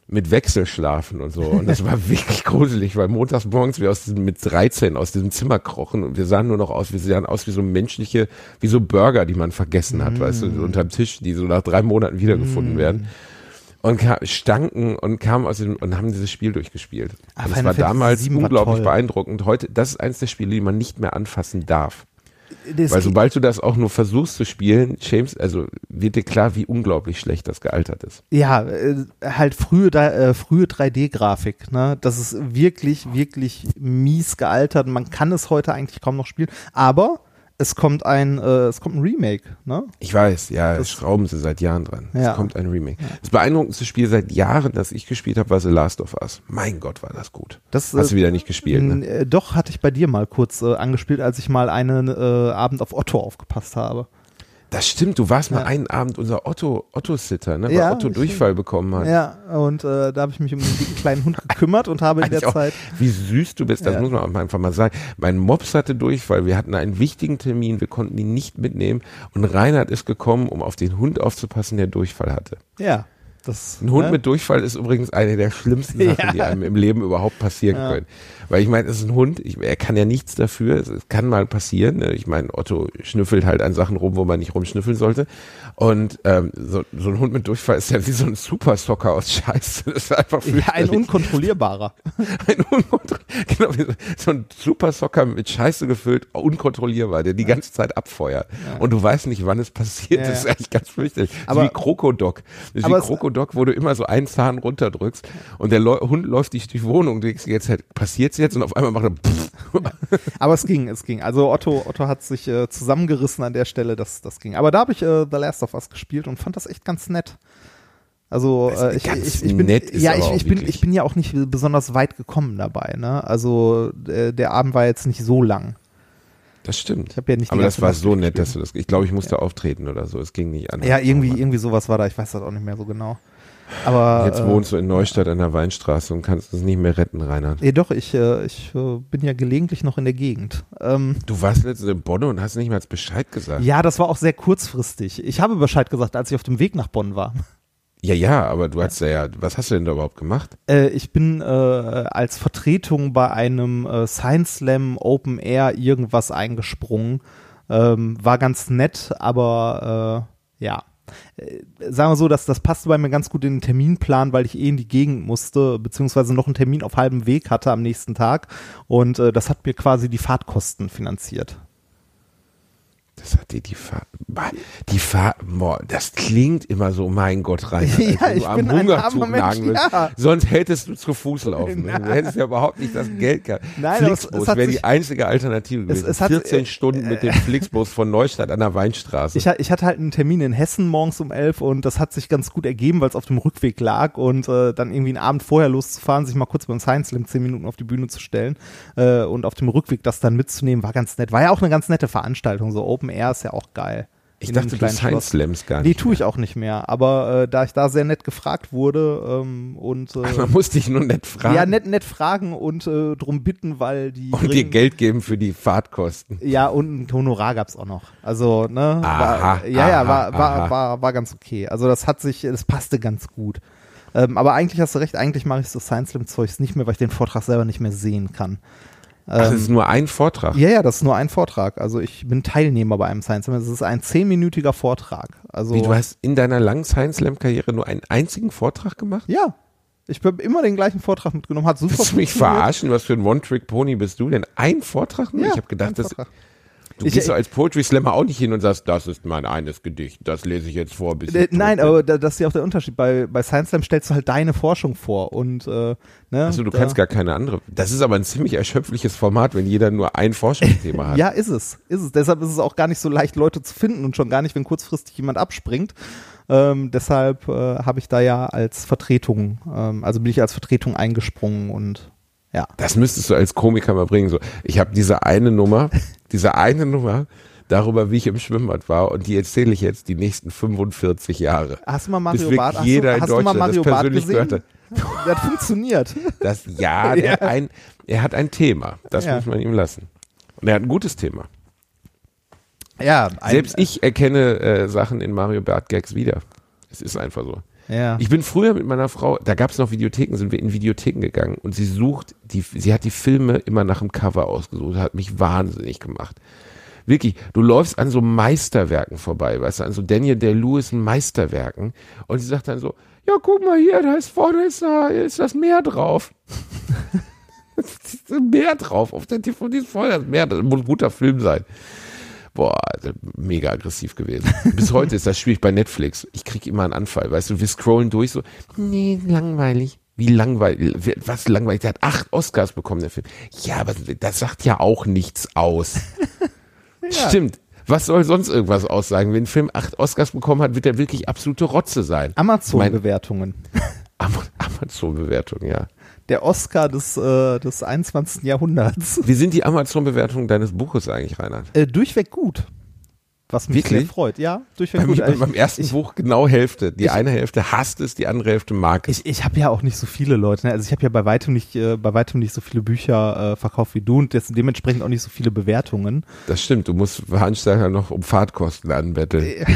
Mit Wechselschlafen und so. Und das war wirklich gruselig, weil montags morgens wir aus diesem, mit 13 aus diesem Zimmer krochen und wir sahen nur noch aus, wir sahen aus wie so menschliche, wie so Burger, die man vergessen hat, weißt du, unterm Tisch, die so nach drei Monaten wiedergefunden werden. Und ka- stanken und kamen aus dem, und haben dieses Spiel durchgespielt. Und es Final war damals war unglaublich toll. beeindruckend. Heute, das ist eines der Spiele, die man nicht mehr anfassen darf. das Weil sobald du das auch nur versuchst zu spielen, James, also wird dir klar, wie unglaublich schlecht das gealtert ist. Ja, äh, halt frühe, äh, frühe 3D-Grafik, ne? Das ist wirklich, wirklich mies gealtert. Man kann es heute eigentlich kaum noch spielen. Aber es kommt ein, äh, es kommt ein Remake, ne? Ich weiß, ja, Das- schrauben sie seit Jahren dran. Ja. Es kommt ein Remake. Das beeindruckendste Spiel seit Jahren, das ich gespielt habe, war The Last of Us. Mein Gott, war das gut. Das, Hast du wieder nicht gespielt, ne? äh, Doch, hatte ich bei dir mal kurz äh, angespielt, als ich mal einen äh, Abend auf Otto aufgepasst habe. Das stimmt, du warst mal Ja. einen Abend unser Otto, Otto-Sitter, ne? Weil Ja, Otto Durchfall bekommen hat. Ja, und äh, da habe ich mich um den kleinen Hund gekümmert und habe in der auch, Zeit. wie süß du bist, das muss man auch einfach mal sagen. Mein Mops hatte Durchfall, wir hatten einen wichtigen Termin, wir konnten ihn nicht mitnehmen und Reinhard ist gekommen, um auf den Hund aufzupassen, der Durchfall hatte. Ja, das. Ein Hund ne? mit Durchfall ist übrigens eine der schlimmsten Sachen, Ja. die einem im Leben überhaupt passieren Ja. können. Weil ich meine, es ist ein Hund, ich, er kann ja nichts dafür, es, es kann mal passieren. Ne? Ich meine, Otto schnüffelt halt an Sachen rum, wo man nicht rumschnüffeln sollte. Und ähm, so, so ein Hund mit Durchfall ist ja wie so ein Supersocker aus Scheiße. Das ist einfach Ja, ein unkontrollierbarer. ein Unkontro- genau, so- ein Supersocker mit Scheiße gefüllt, unkontrollierbar, der die ganze Zeit abfeuert. Und du weißt nicht, wann es passiert. Ja, Das ist ja. eigentlich ganz fürchterlich. Aber- wie Krokodok. Wie es- Krokodok, wo du immer so einen Zahn runterdrückst und der Leu Hund läuft dich durch die Wohnung und denkst jetzt halt, passiert's jetzt? Und auf einmal macht er. Aber es ging, es ging. Also Otto, Otto hat sich äh, zusammengerissen an der Stelle, das, das ging. Aber da habe ich äh, The Last of Us gespielt und fand das echt ganz nett. Also äh, ich, ich, ich bin, ja, ich, auch ich bin, wirklich. ich bin ja auch nicht besonders weit gekommen dabei. Ne? Also äh, der Abend war jetzt nicht so lang. Das stimmt. Ich habe ja nicht Aber das war so nett, dass du das, ich glaube, ich musste auftreten oder so. Es ging nicht anders. Ja, irgendwie, irgendwie sowas war da. Ich weiß das auch nicht mehr so genau. Aber Jetzt äh, wohnst du in Neustadt an der Weinstraße und kannst es nicht mehr retten, Reinhard. Ja, doch, ich, äh, ich äh, bin ja gelegentlich noch in der Gegend. Ähm, Du warst letztens in Bonn und hast nicht mal Bescheid gesagt. ja, das war auch sehr kurzfristig. Ich habe Bescheid gesagt, als ich auf dem Weg nach Bonn war. Ja, ja, aber du hast ja, ja, was hast du denn da überhaupt gemacht? Äh, ich bin äh, als Vertretung bei einem äh, Science Slam Open Air irgendwas eingesprungen. Ähm, war ganz nett, aber äh, ja. Äh, sagen wir so, dass das passte bei mir ganz gut in den Terminplan, weil ich eh in die Gegend musste, beziehungsweise noch einen Termin auf halbem Weg hatte am nächsten Tag. Und äh, das hat mir quasi die Fahrtkosten finanziert. Das hat dir die Fahrt, die Fahrt, boah, das klingt immer so, mein Gott, rein. Ja, ich bin ein armer Mensch, ja. Sonst hättest du zu Fuß laufen. müssen. Du hättest ja überhaupt nicht das Geld gehabt. Nein, es- Flixbus es wäre die einzige Alternative gewesen. es hat- 14 Stunden mit dem Flixbus von Neustadt an der Weinstraße. Ich, ich hatte halt einen Termin in Hessen morgens um elf und das hat sich ganz gut ergeben, weil es auf dem Rückweg lag und äh, dann irgendwie einen Abend vorher loszufahren, sich mal kurz beim Science Slam zehn Minuten auf die Bühne zu stellen äh, und auf dem Rückweg das dann mitzunehmen, war ganz nett. War ja auch eine ganz nette Veranstaltung, so Open Air ist ja auch geil. ich dachte, du Science. Slams gar nicht. tue ich auch nicht mehr, aber äh, da ich da sehr nett gefragt wurde ähm, und äh, Man muss dich nur nett fragen ja, nett, nett fragen und äh, drum bitten, weil die und dir Geld geben für die Fahrtkosten. Ja, und ein Honorar gab's auch noch. Also, ne? Aha, war, ja, ja, aha, war, war, aha. war, war ganz okay. Also das hat sich, das passte ganz gut. Ähm, aber eigentlich hast du recht, eigentlich mache ich so Science Slam Zeugs nicht mehr, weil ich den Vortrag selber nicht mehr sehen kann. Ach, das Ähm, ist nur ein Vortrag. ja, ja, das ist nur ein Vortrag. Also ich bin Teilnehmer bei einem Science Slam. Es ist ein zehnminütiger Vortrag. Also Wie, du hast in deiner langen Science Slam Karriere nur einen einzigen Vortrag gemacht? ja, ich habe immer den gleichen Vortrag mitgenommen. Hat super Willst du mich verarschen? Was für ein One-Trick-Pony bist du denn? Ein Vortrag nur? Ja, ich habe gedacht, das. Du Ich- gehst so als Poetry Slammer auch nicht hin und sagst, das ist mein eines Gedicht, das lese ich jetzt vor. Bis Äh, Nein, aber da, das ist ja auch der Unterschied. Bei, bei Science Slam stellst du halt deine Forschung vor und äh, ne, Also du da- kannst gar keine andere. Das ist aber ein ziemlich erschöpfliches Format, wenn jeder nur ein Forschungsthema hat. Ja, ist es. Ist es. Deshalb ist es auch gar nicht so leicht, Leute zu finden und schon gar nicht, wenn kurzfristig jemand abspringt. Ähm, deshalb äh, habe ich da ja als Vertretung, ähm, also bin ich als Vertretung eingesprungen und ja. Das müsstest du als Komiker mal bringen. So, ich habe diese eine Nummer, diese eine Nummer darüber, wie ich im Schwimmbad war und die erzähle ich jetzt die nächsten 45 Jahre. Hast du mal Mario Barth, hast, jeder du, in hast du mal Deutschland das Mario Barth persönlich gesehen? gehört Das funktioniert. Das, ja, hat ein, er hat ein Thema. Das Ja. muss man ihm lassen. Und er hat ein gutes Thema. Ja, ein, Selbst ich erkenne äh, Sachen in Mario Bart Gags wieder. Es ist einfach so. Ja. Ich bin früher mit meiner Frau, da gab es noch Videotheken, sind wir in Videotheken gegangen und sie sucht, die, sie hat die Filme immer nach dem Cover ausgesucht, hat mich wahnsinnig gemacht. Wirklich, du läufst an so Meisterwerken vorbei, weißt du, an so Daniel Day-Lewis Meisterwerken und sie sagt dann so, ja, guck mal hier, da ist vorne ist, da, ist das Meer drauf. Meer drauf, auf der DVD ist voll das Meer, das muss ein guter Film sein. Boah, also mega aggressiv gewesen. Bis heute ist das schwierig bei Netflix. Ich krieg immer einen Anfall, weißt du, wir scrollen durch so, nee, langweilig. Wie langweilig, was langweilig, der hat acht Oscars bekommen, der Film. Ja, aber das sagt ja auch nichts aus. Ja. Stimmt. Was soll sonst irgendwas aussagen? Wenn ein Film acht Oscars bekommen hat, wird er wirklich absolute Rotze sein. Amazon-Bewertungen. Am- Amazon-Bewertung, ja. Der Oscar des, äh, des 21. Jahrhunderts. Wie sind die Amazon-Bewertungen deines Buches eigentlich, Reinhard? Äh, durchweg gut. Was mich Wirklich? sehr freut. Ja, durchweg Bei gut. mir, beim ersten ich, Buch genau Hälfte. Die ich- eine Hälfte hasst es, die andere Hälfte mag es. Ich, ich habe ja auch nicht so viele Leute. Ne? Also ich habe ja bei weitem nicht, äh, bei weitem nicht so viele Bücher äh, verkauft wie du und des, dementsprechend auch nicht so viele Bewertungen. Das stimmt, du musst Veranstalter noch um Fahrtkosten anbetteln.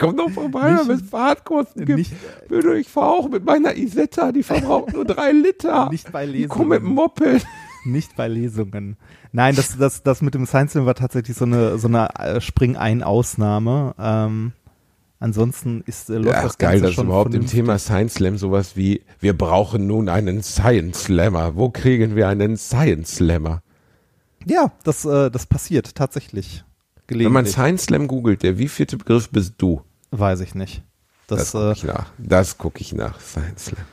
Ich komme noch vorbei, Nicht- wenn es Fahrtkosten gibt. Nicht, Würde ich fahre auch mit meiner Isetta, die verbraucht nur drei Liter. nicht bei Ich komme mit dem Lesungen. Moped. Nicht bei Lesungen. Nein, das, das, das mit dem Science Slam war tatsächlich so eine, so eine äh, Spring-Ein-Ausnahme. Ähm, ansonsten ist äh, läuft Ja, das geil, Ganze dass schon überhaupt im. Thema Science Slam sowas wie, wir brauchen nun einen Science Slammer. Wo kriegen wir einen Science Slammer? Ja, das, äh, das passiert tatsächlich. Wenn man Gelegentlich. Science Slam googelt, der wievielte Begriff bist du? Weiß ich nicht. Das, Das, gucke äh, ich nach. Das gucke ich nach. Science Slam.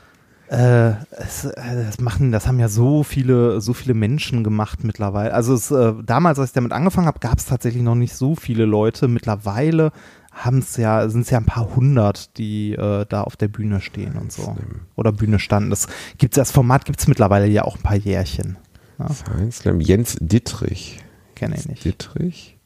Äh, es, äh, das machen, das haben ja so viele, so viele Menschen gemacht mittlerweile. Also es, äh, damals, als ich damit angefangen habe, gab es tatsächlich noch nicht so viele Leute. Mittlerweile haben es ja, sind es ja ein paar hundert, die äh, da auf der Bühne stehen und so. Oder Bühne standen. Das gibt's, das Format gibt es mittlerweile ja auch ein paar Jährchen. Ja, Science Slam. Jens Dittrich. kenne ich nicht. Dittrich?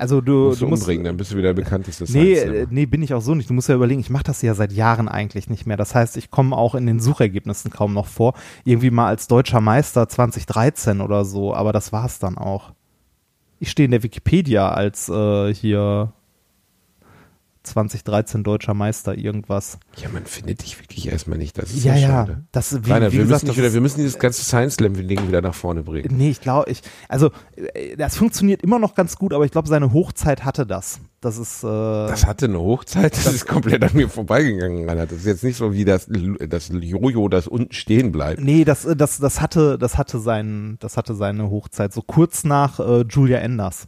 Also du, Musst du, musst. umbringen, dann bist du wieder der bekannteste Nee, nee, bin ich auch so nicht. Du musst ja überlegen, ich mache das ja seit Jahren eigentlich nicht mehr. Das heißt, ich komme auch in den Suchergebnissen kaum noch vor. Irgendwie mal als deutscher Meister 2013 oder so, aber das war's dann auch. Ich stehe in der Wikipedia als äh, hier 2013 deutscher Meister irgendwas. Ja, man findet dich wirklich erstmal nicht. Das ist Ja, ja, schade. Das, wie, Rainer, wie wir, gesagt, müssen das wieder, wir müssen dieses ganze Science Slam-Ding wieder nach vorne bringen. Nee, ich glaube, ich, also äh, das funktioniert immer noch ganz gut, aber ich glaube, seine Hochzeit hatte das. Das ist, äh, Das hatte eine Hochzeit, das ist komplett an mir vorbeigegangen, Reinhard. Das ist jetzt nicht so wie das, das Jojo, das unten stehen bleibt. Nee, das, äh, das, das hatte, das hatte seinen, das hatte seine Hochzeit, so kurz nach äh, Julia Enders.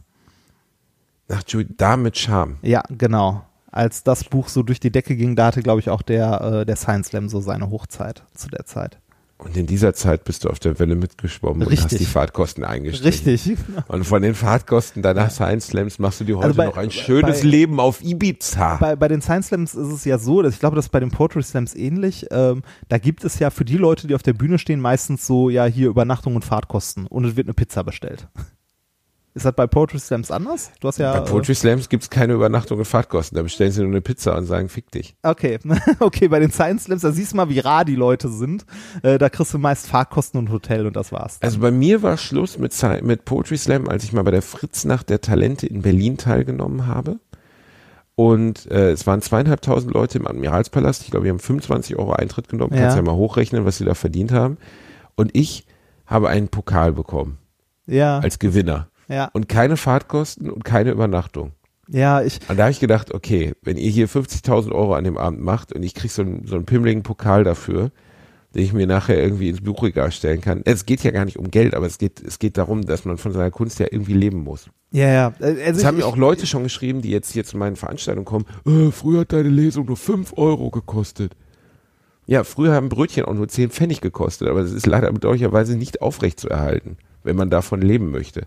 Ach, Ju- da mit Charme. Ja, genau. Als das Buch so durch die Decke ging, da hatte, glaube ich, auch der, äh, der Science Slam so seine Hochzeit zu der Zeit. Und in dieser Zeit bist du auf der Welle mitgeschwommen und Richtig. hast die Fahrtkosten eingestrichen. Richtig. Und von den Fahrtkosten deiner Science Slams machst du dir heute Also bei- noch ein schönes bei- Leben auf Ibiza. Bei, bei den Science Slams ist es ja so, dass ich glaube, das ist bei den Poetry Slams ähnlich. Ähm, da gibt es ja für die Leute, die auf der Bühne stehen, meistens so, ja, hier Übernachtung und Fahrtkosten und es wird eine Pizza bestellt. Ist das bei Poetry Slams anders? Du hast ja. Bei Poetry Slams gibt's keine Übernachtung und Fahrtkosten. Da bestellen sie nur eine Pizza und sagen, fick dich. äh, Okay, okay, bei den Science Slams, da siehst du mal, wie rar die Leute sind. Äh, da kriegst du meist Fahrtkosten und Hotel und das war's. dann. Also bei mir war Schluss mit, mit Poetry Slam, als ich mal bei der Fritznacht der Talente in Berlin teilgenommen habe. Und äh, es waren zweieinhalbtausend Leute im Admiralspalast. Ich glaube, wir haben 25 Euro Eintritt genommen. Kannst Ja. ja mal hochrechnen, was sie da verdient haben. Und ich habe einen Pokal bekommen ja, als Gewinner. Ja, Und keine Fahrtkosten und keine Übernachtung. ja, ich, Und da habe ich gedacht, okay, wenn ihr hier 50.000 Euro an dem Abend macht und ich krieg so einen, so einen pimmeligen Pokal dafür, den ich mir nachher irgendwie ins Buchregal stellen kann. Es geht ja gar nicht um Geld, aber es geht, es geht darum, dass man von seiner Kunst ja irgendwie leben muss. ja, ja. Äh, Also Es ich, haben mir auch Leute schon geschrieben, die jetzt hier zu meinen Veranstaltungen kommen, äh, früher hat deine Lesung nur 5 Euro gekostet. Ja, früher haben Brötchen auch nur 10 Pfennig gekostet, aber das ist leider bedauerlicherweise nicht aufrechtzuerhalten, wenn man davon leben möchte.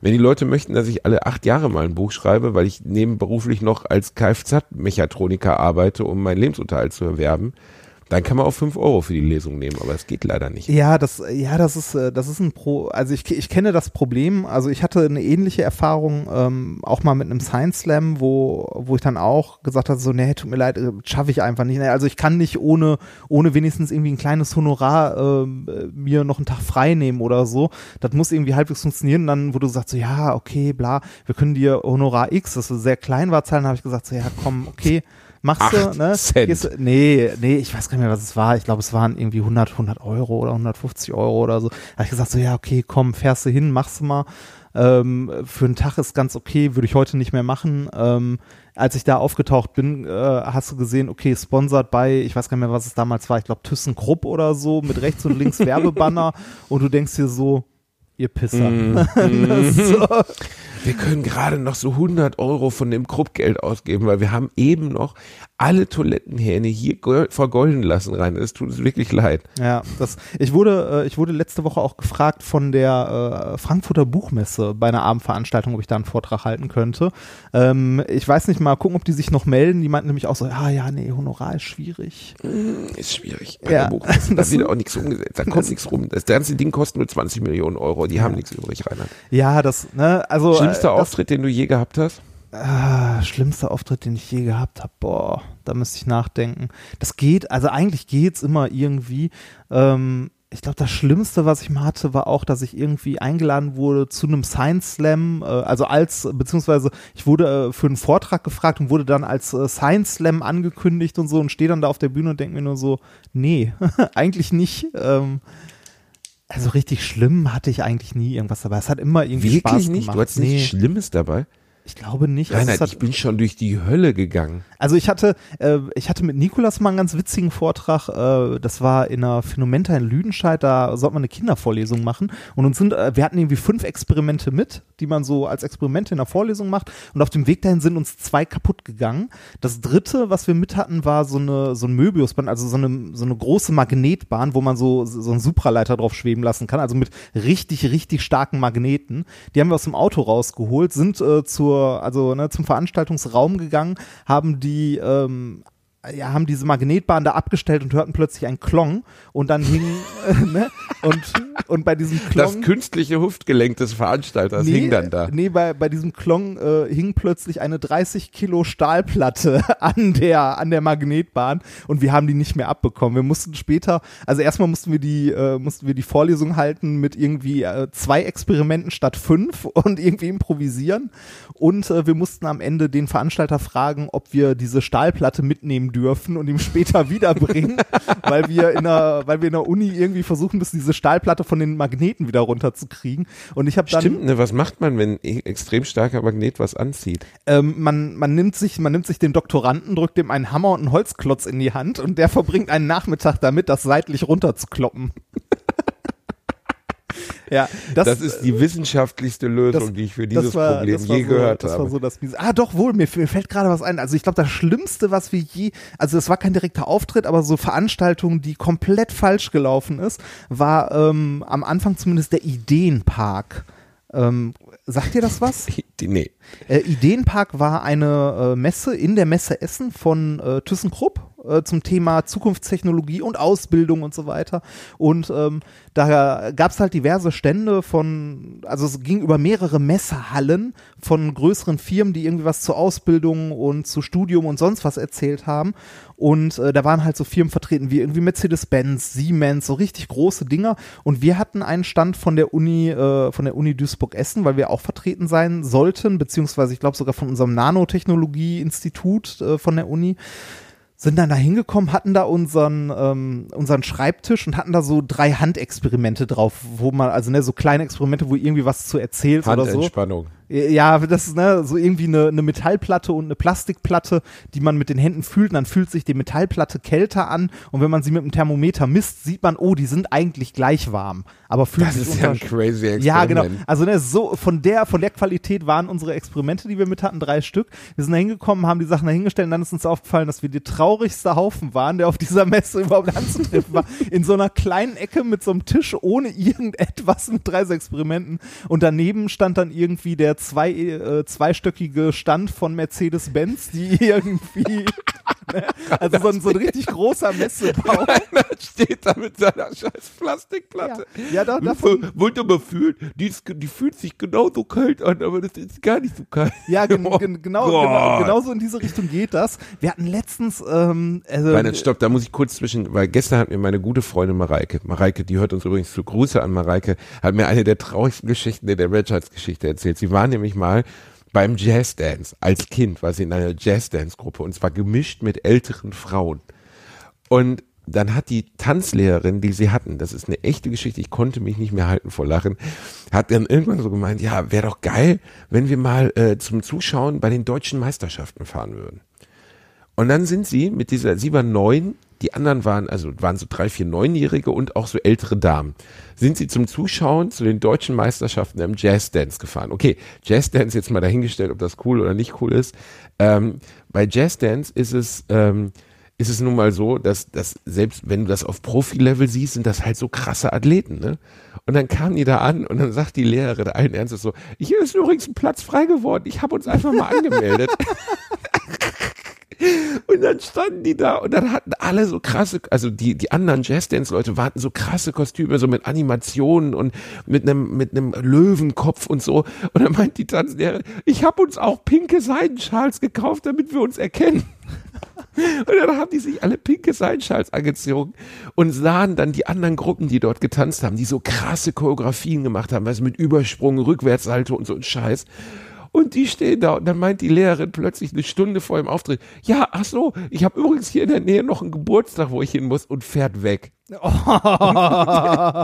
Wenn die Leute möchten, dass ich alle acht Jahre mal ein Buch schreibe, weil ich nebenberuflich noch als Kfz-Mechatroniker arbeite, um meinen Lebensunterhalt zu erwerben, dann kann man auch 5 Euro für die Lesung nehmen, aber das geht leider nicht. Ja, das, ja, das ist, äh, das ist ein Pro. Also ich, ich kenne das Problem. Also ich hatte eine ähnliche Erfahrung ähm, auch mal mit einem Science Slam, wo, wo ich dann auch gesagt habe, so, nee, tut mir leid, äh, schaffe ich einfach nicht. Also ich kann nicht ohne, ohne wenigstens irgendwie ein kleines Honorar ähm, äh, mir noch einen Tag frei nehmen oder so. Das muss irgendwie halbwegs funktionieren. Und dann, wo du sagst, so, ja, okay, bla, wir können dir Honorar X, das so sehr klein war, zahlen, habe ich gesagt, so, ja, komm, okay. Machst du, ne? Cent. Gehst, nee, nee, ich weiß gar nicht mehr, was es war. Ich glaube, es waren irgendwie 100, 100 Euro oder 150 Euro oder so. Da habe ich gesagt, so, ja, okay, komm, fährst du hin, machst du mal. Ähm, für einen Tag ist ganz okay, würde ich heute nicht mehr machen. Ähm, als ich da aufgetaucht bin, äh, hast du gesehen, okay, sponsored bei, ich weiß gar nicht mehr, was es damals war, ich glaube ThyssenKrupp oder so, mit rechts und links Werbebanner und du denkst dir so, ihr Pisser. Mhm. Ist so. Wir können gerade noch so 100 Euro von dem Kruppgeld ausgeben, weil wir haben eben noch alle Toilettenhähne hier vergolden lassen rein. Es tut uns wirklich leid. Ja, das, ich wurde, äh, ich wurde letzte Woche auch gefragt von der äh, Frankfurter Buchmesse bei einer Abendveranstaltung, ob ich da einen Vortrag halten könnte. Ähm, ich weiß nicht mal gucken, ob die sich noch melden. Die meinten nämlich auch so, ah ja, nee, Honorar ist schwierig. Mm, ist schwierig. Bei Ja. der Buchmesse, da wird auch nichts umgesetzt. Da kommt nichts rum. Das ganze Ding kostet nur 20 Millionen Euro. Die haben nichts übrig, Reinhard. Ja, das, ne, also. Schlimmster äh, das, Auftritt, den du je gehabt hast? Ah, schlimmster Auftritt, den ich je gehabt habe. Boah, da müsste ich nachdenken. Das geht, also eigentlich geht's immer irgendwie. Ähm, ich glaube, das Schlimmste, was ich mal hatte, war auch, dass ich irgendwie eingeladen wurde zu einem Science Slam, äh, also als, beziehungsweise ich wurde äh, für einen Vortrag gefragt und wurde dann als äh, Science Slam angekündigt und so und stehe dann da auf der Bühne und denke mir nur so, nee, eigentlich nicht. Ähm, also richtig schlimm hatte ich eigentlich nie irgendwas dabei. Es hat immer irgendwie Wirklich Spaß nicht? gemacht. Du hattest nee, nichts Schlimmes dabei? Ich glaube nicht. Also Reinhard, hat- ich bin schon durch die Hölle gegangen. also ich hatte, äh, ich hatte mit Nikolas mal einen ganz witzigen Vortrag. Äh, das war in einer Phänomenta in Lüdenscheid. Da sollte man eine Kindervorlesung machen und uns sind, äh, wir hatten irgendwie fünf Experimente mit, die man so als Experimente in der Vorlesung macht. Und auf dem Weg dahin sind uns zwei kaputt gegangen. Das dritte, was wir mit hatten, war so eine so ein Möbiusband, also so eine so eine große Magnetbahn, wo man so so einen Supraleiter drauf schweben lassen kann. Also mit richtig richtig starken Magneten. Die haben wir aus dem Auto rausgeholt, sind äh, zur also ne, zum Veranstaltungsraum gegangen, haben die ähm, ja, haben diese Magnetbahn da abgestellt und hörten plötzlich ein Klong und dann hing, äh, ne, und, und bei diesem Das Klong. künstliche Hüftgelenk des Veranstalters hing dann da. Nee, bei, bei diesem Klong äh, hing plötzlich eine 30 Kilo Stahlplatte an der, an der Magnetbahn und wir haben die nicht mehr abbekommen. Wir mussten später, also erstmal mussten wir die, äh, mussten wir die Vorlesung halten mit irgendwie äh, zwei Experimenten statt fünf und irgendwie improvisieren. Und äh, wir mussten am Ende den Veranstalter fragen, ob wir diese Stahlplatte mitnehmen dürfen und ihm später wiederbringen, weil wir in der, weil wir in der Uni irgendwie versuchen müssen, diese Stahlplatte von den Magneten wieder runterzukriegen. Und ich habe dann Stimmt, ne? Was macht man, wenn e- extrem starker Magnet was anzieht? ähm, man, man nimmt sich, man nimmt sich den Doktoranden, drückt ihm einen Hammer und einen Holzklotz in die Hand und der verbringt einen Nachmittag damit, das seitlich runterzukloppen. Ja, das, Das, ist die wissenschaftlichste Lösung, das- die ich für dieses war- Problem je so, gehört das habe. War so das Miese. Ah, doch wohl, mir, mir fällt gerade was ein. Also ich glaube, das Schlimmste, was wir je, also es war kein direkter Auftritt, aber so Veranstaltung, die komplett falsch gelaufen ist, war ähm, am Anfang zumindest der Ideenpark. Ähm, sagt ihr das was? Nee. Äh, Ideenpark war eine äh, Messe in der Messe Essen von äh, ThyssenKrupp äh, zum Thema Zukunftstechnologie und Ausbildung und so weiter. Und ähm, da gab es halt diverse Stände von, also es ging über mehrere Messehallen von größeren Firmen, die irgendwie was zur Ausbildung und zu Studium und sonst was erzählt haben. Und äh, da waren halt so Firmen vertreten wie irgendwie Mercedes-Benz, Siemens, so richtig große Dinger. Und wir hatten einen Stand von der Uni, äh, von der Uni Duisburg-Essen, weil wir auch vertreten sein sollten, beziehungsweise ich glaube sogar von unserem Nanotechnologie-Institut äh, von der Uni sind dann da hingekommen, hatten da unseren, ähm, unseren Schreibtisch und hatten da so drei Handexperimente drauf, wo man, also ne, so kleine Experimente, wo irgendwie was zu erzählst oder so. Handentspannung. Ja, das ist ne, so irgendwie eine, eine Metallplatte und eine Plastikplatte, die man mit den Händen fühlt. Und dann fühlt sich die Metallplatte kälter an. Und wenn man sie mit dem Thermometer misst, sieht man, oh, die sind eigentlich gleich warm. Aber fühlen Das sich ist ja ein crazy Experiment. ja, genau. Also ne, so von der von der Qualität waren unsere Experimente, die wir mit hatten, drei Stück. Wir sind da hingekommen, haben die Sachen dahingestellt und dann ist uns aufgefallen, dass wir der traurigste Haufen waren, der auf dieser Messe überhaupt anzutreffen war. In so einer kleinen Ecke mit so einem Tisch ohne irgendetwas mit drei so Experimenten. Und daneben stand dann irgendwie der zwei, äh, zweistöckige Stand von Mercedes-Benz, die irgendwie, ne, also so ein, so ein richtig großer Messebau. Einer steht da mit seiner scheiß Plastikplatte. Ja, da, davon, Wollt ihr mal fühlen? Die, ist, die fühlt sich genauso kalt an, aber das ist gar nicht so kalt. Ja, gen Oh gen genau, Gott. genau, genauso in diese Richtung geht das. Wir hatten letztens, ähm, also, Nein, stopp, da muss ich kurz zwischen, weil gestern hat mir meine gute Freundin Mareike, Mareike, die hört uns übrigens zu, Grüße an Mareike, hat mir eine der traurigsten Geschichten in der Menschheitsgeschichte erzählt. Sie war nämlich mal beim Jazzdance. Als Kind war sie in einer Jazzdance-Gruppe und zwar gemischt mit älteren Frauen. Und dann hat die Tanzlehrerin, die sie hatten, das ist eine echte Geschichte, ich konnte mich nicht mehr halten vor Lachen, hat dann irgendwann so gemeint, ja, wäre doch geil, wenn wir mal äh, zum Zuschauen bei den deutschen Meisterschaften fahren würden. Und dann sind sie mit dieser, sie war neun die anderen waren, also waren so drei, vier Neunjährige und auch so ältere Damen. Sind sie zum Zuschauen zu den deutschen Meisterschaften im Jazzdance gefahren. Okay, Jazzdance jetzt mal dahingestellt, ob das cool oder nicht cool ist. Ähm, bei Jazzdance ist es, ähm, ist es nun mal so, dass, dass selbst wenn du das auf Profi-Level siehst, sind das halt so krasse Athleten, ne? Und dann kamen die da an und dann sagt die Lehrerin allen Ernstes so, hier ist übrigens ein Platz frei geworden, ich habe uns einfach mal angemeldet. Und dann standen die da und dann hatten alle so krasse, also die, die anderen Jazzdance-Leute hatten so krasse Kostüme, so mit Animationen und mit einem, mit einem Löwenkopf und so. Und dann meint die Tanzlehrerin, ich habe uns auch pinke Seidenschals gekauft, damit wir uns erkennen. Und dann haben die sich alle pinke Seidenschals angezogen und sahen dann die anderen Gruppen, die dort getanzt haben, die so krasse Choreografien gemacht haben, also mit Übersprung, Rückwärtssalto und so ein Scheiß. Und die stehen da und dann meint die Lehrerin plötzlich eine Stunde vor dem Auftritt, ja, ach so, ich habe übrigens hier in der Nähe noch einen Geburtstag, wo ich hin muss und fährt weg. Oh.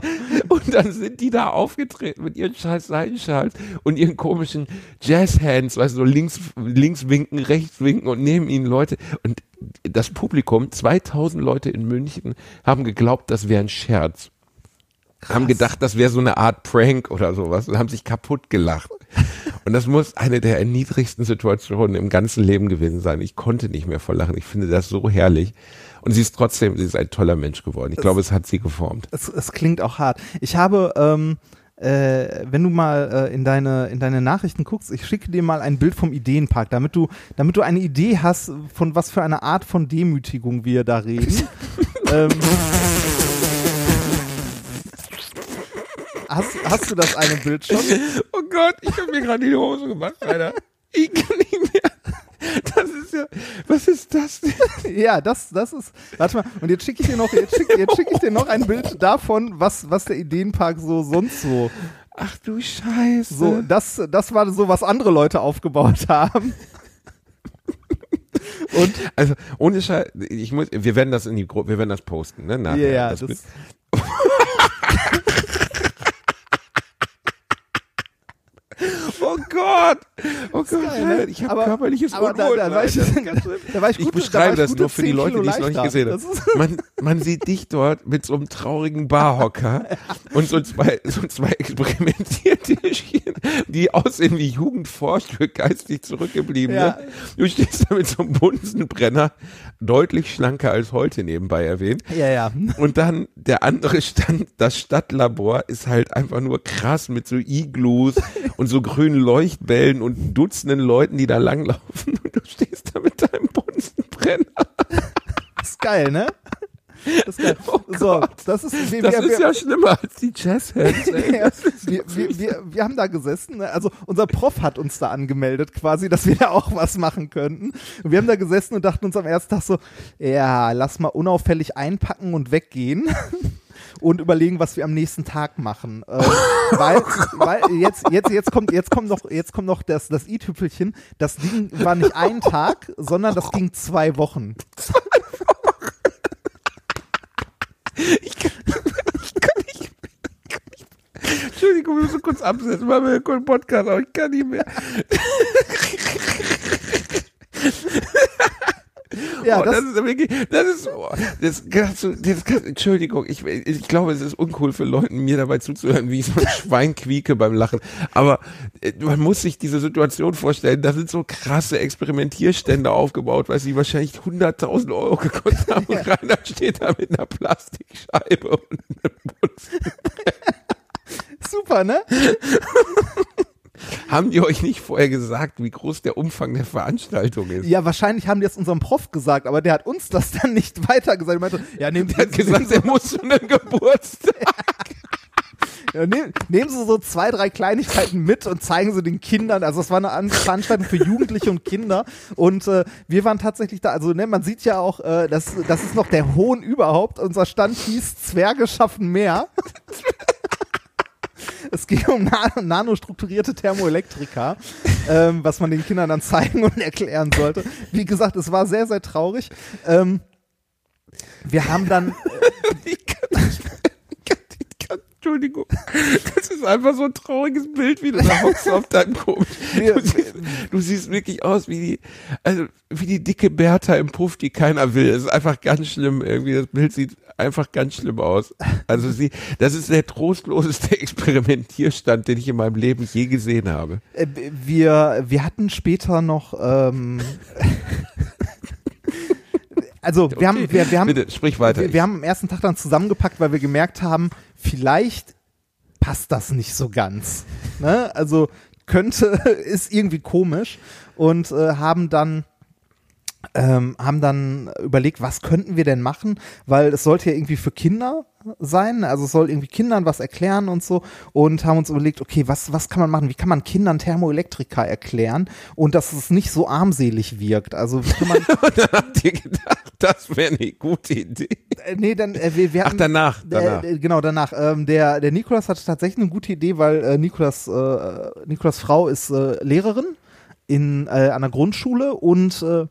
und dann sind die da aufgetreten mit ihren scheiß Seidenschals und ihren komischen Jazzhands, weißt du, so links, links winken, rechts winken und neben ihnen Leute. Und das Publikum, 2000 Leute in München, haben geglaubt, das wäre ein Scherz. Krass. Haben gedacht, das wäre so eine Art Prank oder sowas und haben sich kaputt gelacht. Und das muss eine der erniedrigsten Situationen im ganzen Leben gewesen sein. Ich konnte nicht mehr vor Lachen. Ich finde das so herrlich. Und sie ist trotzdem, sie ist ein toller Mensch geworden. Ich es, glaube, es hat sie geformt. Es, es klingt auch hart. Ich habe, ähm, äh, wenn du mal äh, in deine in deine Nachrichten guckst, ich schicke dir mal ein Bild vom Ideenpark, damit du damit du eine Idee hast, von was für eine Art von Demütigung wir da reden. ähm, hast, hast du das eine Bild schon? Oh Gott, ich habe mir gerade die Hose gemacht, Alter. Ich kann nicht mehr. Das ist ja, was ist das denn? Ja, das, das ist, warte mal, und jetzt schicke ich dir noch, jetzt schicke jetzt schick ich dir noch ein Bild davon, was, was der Ideenpark so sonst so. Ach du Scheiße. So, das, das war so, was andere Leute aufgebaut haben. Und also ohne Scheiß, ich muss, wir werden das in die Gruppe, wir werden das posten, ne? Nachher. Ja, das, das Oh Gott! Oh Gott, geil, ne? ich habe körperliches aber Unwohl. Da, da, war ich, da war ich, ich beschreibe da das nur für die Leute, die es noch nicht gesehen haben. Man, man sieht dich dort mit so einem traurigen Barhocker und so zwei, so zwei Experimentiertierchen, die aussehen wie Jugendforscht für geistig zurückgebliebene. Ja. Du stehst da mit so einem Bunsenbrenner, deutlich schlanker als heute nebenbei erwähnt. Ja, ja. Und dann der andere Stand, das Stadtlabor ist halt einfach nur krass mit so Igloos und so grünen Leuchtbällen und Dutzenden Leuten, die da langlaufen und du stehst da mit deinem Bunsenbrenner. Das ist geil, ne? Das ist, oh so, das ist, wir, das wir, ist ja schlimmer als die Jazzhands. ja, wir, wir, wir, wir haben da gesessen, ne? also unser Prof hat uns da angemeldet quasi, dass wir da auch was machen könnten. Und wir haben da gesessen und dachten uns am ersten Tag so, ja, lass mal unauffällig einpacken und weggehen und überlegen, was wir am nächsten Tag machen. Ähm, weil, weil jetzt, jetzt, jetzt kommt, jetzt kommt noch, jetzt kommt noch das, das i-Tüpfelchen. Das Ding war nicht ein Tag, sondern das ging zwei Wochen. Ich kann, ich kann nicht. Entschuldigung, wir müssen kurz absetzen, weil wir einen Podcast, aber ich kann nicht mehr. Ja, oh, das, das, ist wirklich, das ist, oh, das kannst du, das kannst, Entschuldigung, ich, ich glaube, es ist uncool für Leute, mir dabei zuzuhören, wie ich so ein Schwein quieke beim Lachen. Aber äh, man muss sich diese Situation vorstellen, da sind so krasse Experimentierstände aufgebaut, weil sie wahrscheinlich 100.000 Euro gekostet haben und ja. Rainer steht da mit einer Plastikscheibe und einem Super, ne? Haben die euch nicht vorher gesagt, wie groß der Umfang der Veranstaltung ist? Ja, wahrscheinlich haben die es unserem Prof gesagt, aber der hat uns das dann nicht weiter gesagt. Meinte, ja, nehmt der hat gesagt, er muss zu einem Geburtstag. Ja, nehm, nehmen Sie so zwei, drei Kleinigkeiten mit und zeigen Sie den Kindern. Also es war eine Veranstaltung für Jugendliche und Kinder. Und äh, wir waren tatsächlich da. Also ne, man sieht ja auch, äh, das, das ist noch der Hohn überhaupt. Unser Stand hieß Zwerge schaffen mehr. Es ging um nan nanostrukturierte Thermoelektrika, ähm, was man den Kindern dann zeigen und erklären sollte. Wie gesagt, es war sehr, sehr traurig. Ähm, wir haben dann. Äh, Entschuldigung. Das ist einfach so ein trauriges Bild, wie du da hockst auf deinem Kopf. Du siehst, du siehst wirklich aus wie die, also wie die dicke Bertha im Puff, die keiner will. Das ist einfach ganz schlimm. Irgendwie das Bild sieht einfach ganz schlimm aus. Also sie, das ist der trostloseste Experimentierstand, den ich in meinem Leben je gesehen habe. Äh, Wir, wir hatten später noch, ähm, also wir haben, wir, wir haben, Bitte, sprich weiter. wir, wir haben am ersten Tag dann zusammengepackt, weil wir gemerkt haben, vielleicht passt das nicht so ganz. Ne? Also könnte, ist irgendwie komisch und äh, haben dann ähm, haben dann überlegt, was könnten wir denn machen, weil es sollte ja irgendwie für Kinder sein, also es soll irgendwie Kindern was erklären und so und haben uns überlegt, okay, was, was kann man machen, wie kann man Kindern Thermoelektrika erklären und dass es nicht so armselig wirkt, also wie kann man, dann habt ihr gedacht, das wäre eine gute Idee. äh, nee, dann, äh, wir, wir Ach, hatten, danach, danach. Äh, genau, danach. Ähm, der, der Nikolas hatte tatsächlich eine gute Idee, weil äh, Nikolas, äh, Nikolas Frau ist äh, Lehrerin in, äh, an der Grundschule und äh,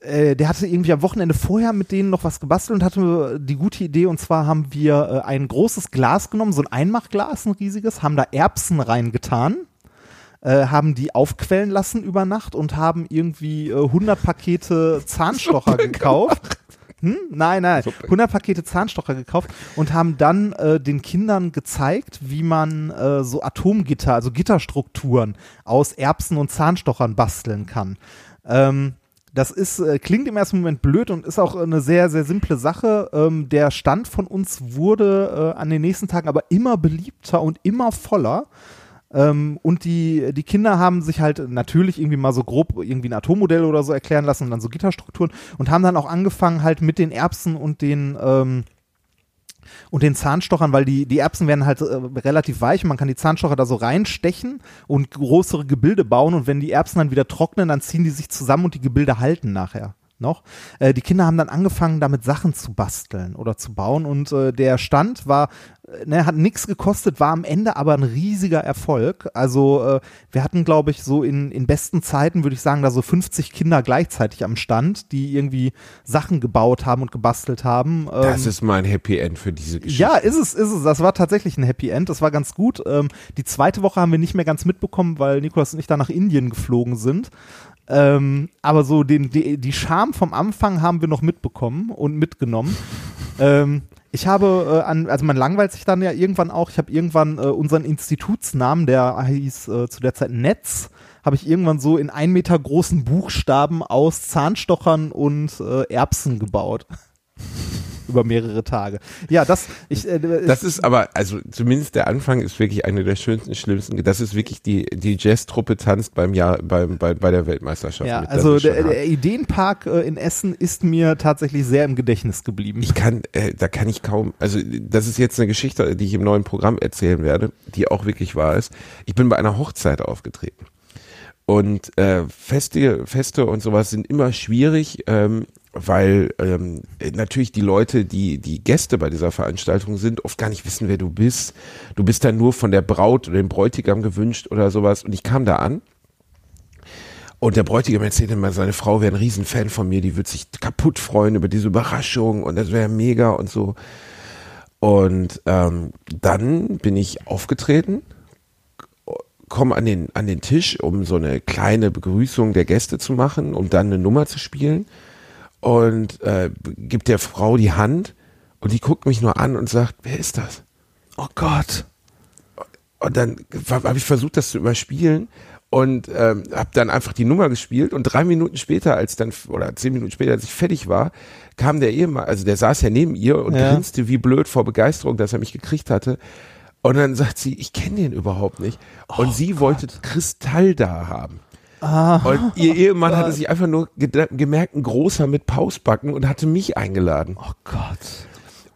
äh, der hatte irgendwie am Wochenende vorher mit denen noch was gebastelt und hatte die gute Idee und zwar haben wir äh, ein großes Glas genommen, so ein Einmachglas, ein riesiges, haben da Erbsen reingetan, äh, haben die aufquellen lassen über Nacht und haben irgendwie äh, 100 Pakete Zahnstocher gekauft. Hm? Nein, nein, 100 Pakete Zahnstocher gekauft und haben dann äh, den Kindern gezeigt, wie man äh, so Atomgitter, also Gitterstrukturen aus Erbsen und Zahnstochern basteln kann. Ähm, das ist, äh, klingt im ersten Moment blöd und ist auch eine sehr, sehr simple Sache. Ähm, der Stand von uns wurde äh, an den nächsten Tagen aber immer beliebter und immer voller. Ähm, und die, die Kinder haben sich halt natürlich irgendwie mal so grob irgendwie ein Atommodell oder so erklären lassen und dann so Gitterstrukturen und haben dann auch angefangen halt mit den Erbsen und den ähm, und den Zahnstochern, weil die, die Erbsen werden halt äh, relativ weich und man kann die Zahnstocher da so reinstechen und größere Gebilde bauen und wenn die Erbsen dann wieder trocknen, dann ziehen die sich zusammen und die Gebilde halten nachher noch. Äh, die Kinder haben dann angefangen, damit Sachen zu basteln oder zu bauen und äh, der Stand war, äh, ne, hat nichts gekostet, war am Ende aber ein riesiger Erfolg. Also äh, wir hatten, glaube ich, so in, in besten Zeiten, würde ich sagen, da so 50 Kinder gleichzeitig am Stand, die irgendwie Sachen gebaut haben und gebastelt haben. Das Ähm, ist mein Happy End für diese Geschichte. ja, ist es, ist es. Das war tatsächlich ein Happy End. Das war ganz gut. Ähm, die zweite Woche haben wir nicht mehr ganz mitbekommen, weil Nikolas und ich da nach Indien geflogen sind. Ähm, aber so den, die, die Charme vom Anfang haben wir noch mitbekommen und mitgenommen. ähm, ich habe äh, an, also man langweilt sich dann ja irgendwann auch. Ich habe irgendwann äh, unseren Institutsnamen, der hieß äh, zu der Zeit Netz, habe ich irgendwann so in ein Meter großen Buchstaben aus Zahnstochern und äh, Erbsen gebaut. Über mehrere Tage. Ja, das, ich, äh, Das ist aber, also zumindest der Anfang ist wirklich eine der schönsten, schlimmsten. Das ist wirklich die, die Jazztruppe tanzt beim Jahr, beim, bei, bei der Weltmeisterschaft. ja, also der, der Ideenpark äh, in Essen ist mir tatsächlich sehr im Gedächtnis geblieben. Ich kann, äh, da kann ich kaum, also das ist jetzt eine Geschichte, die ich im neuen Programm erzählen werde, die auch wirklich wahr ist. Ich bin bei einer Hochzeit aufgetreten. Und äh, Feste, Feste und sowas sind immer schwierig, ähm, weil ähm, natürlich die Leute, die die Gäste bei dieser Veranstaltung sind, oft gar nicht wissen, wer du bist. Du bist dann nur von der Braut oder dem Bräutigam gewünscht oder sowas. Und ich kam da an und der Bräutigam erzählte mal, seine Frau wäre ein Riesenfan von mir, die würde sich kaputt freuen über diese Überraschung und das wäre mega und so. Und ähm, dann bin ich aufgetreten, komme an den, an den Tisch, um so eine kleine Begrüßung der Gäste zu machen, um dann eine Nummer zu spielen. Und äh, gibt der Frau die Hand und die guckt mich nur an und sagt, wer ist das? oh Gott. Und dann habe ich versucht, das zu überspielen und ähm, habe dann einfach die Nummer gespielt und drei Minuten später, als dann oder zehn Minuten später, als ich fertig war, kam der Ehemann, also der saß ja neben ihr und Ja. grinste wie blöd vor Begeisterung, dass er mich gekriegt hatte. Und dann sagt sie, ich kenne den überhaupt nicht. Und sie wollte Kristall da haben. Und ihr Ehemann hatte sich einfach nur gemerkt, ein großer mit Pausbacken und hatte mich eingeladen. Oh Gott.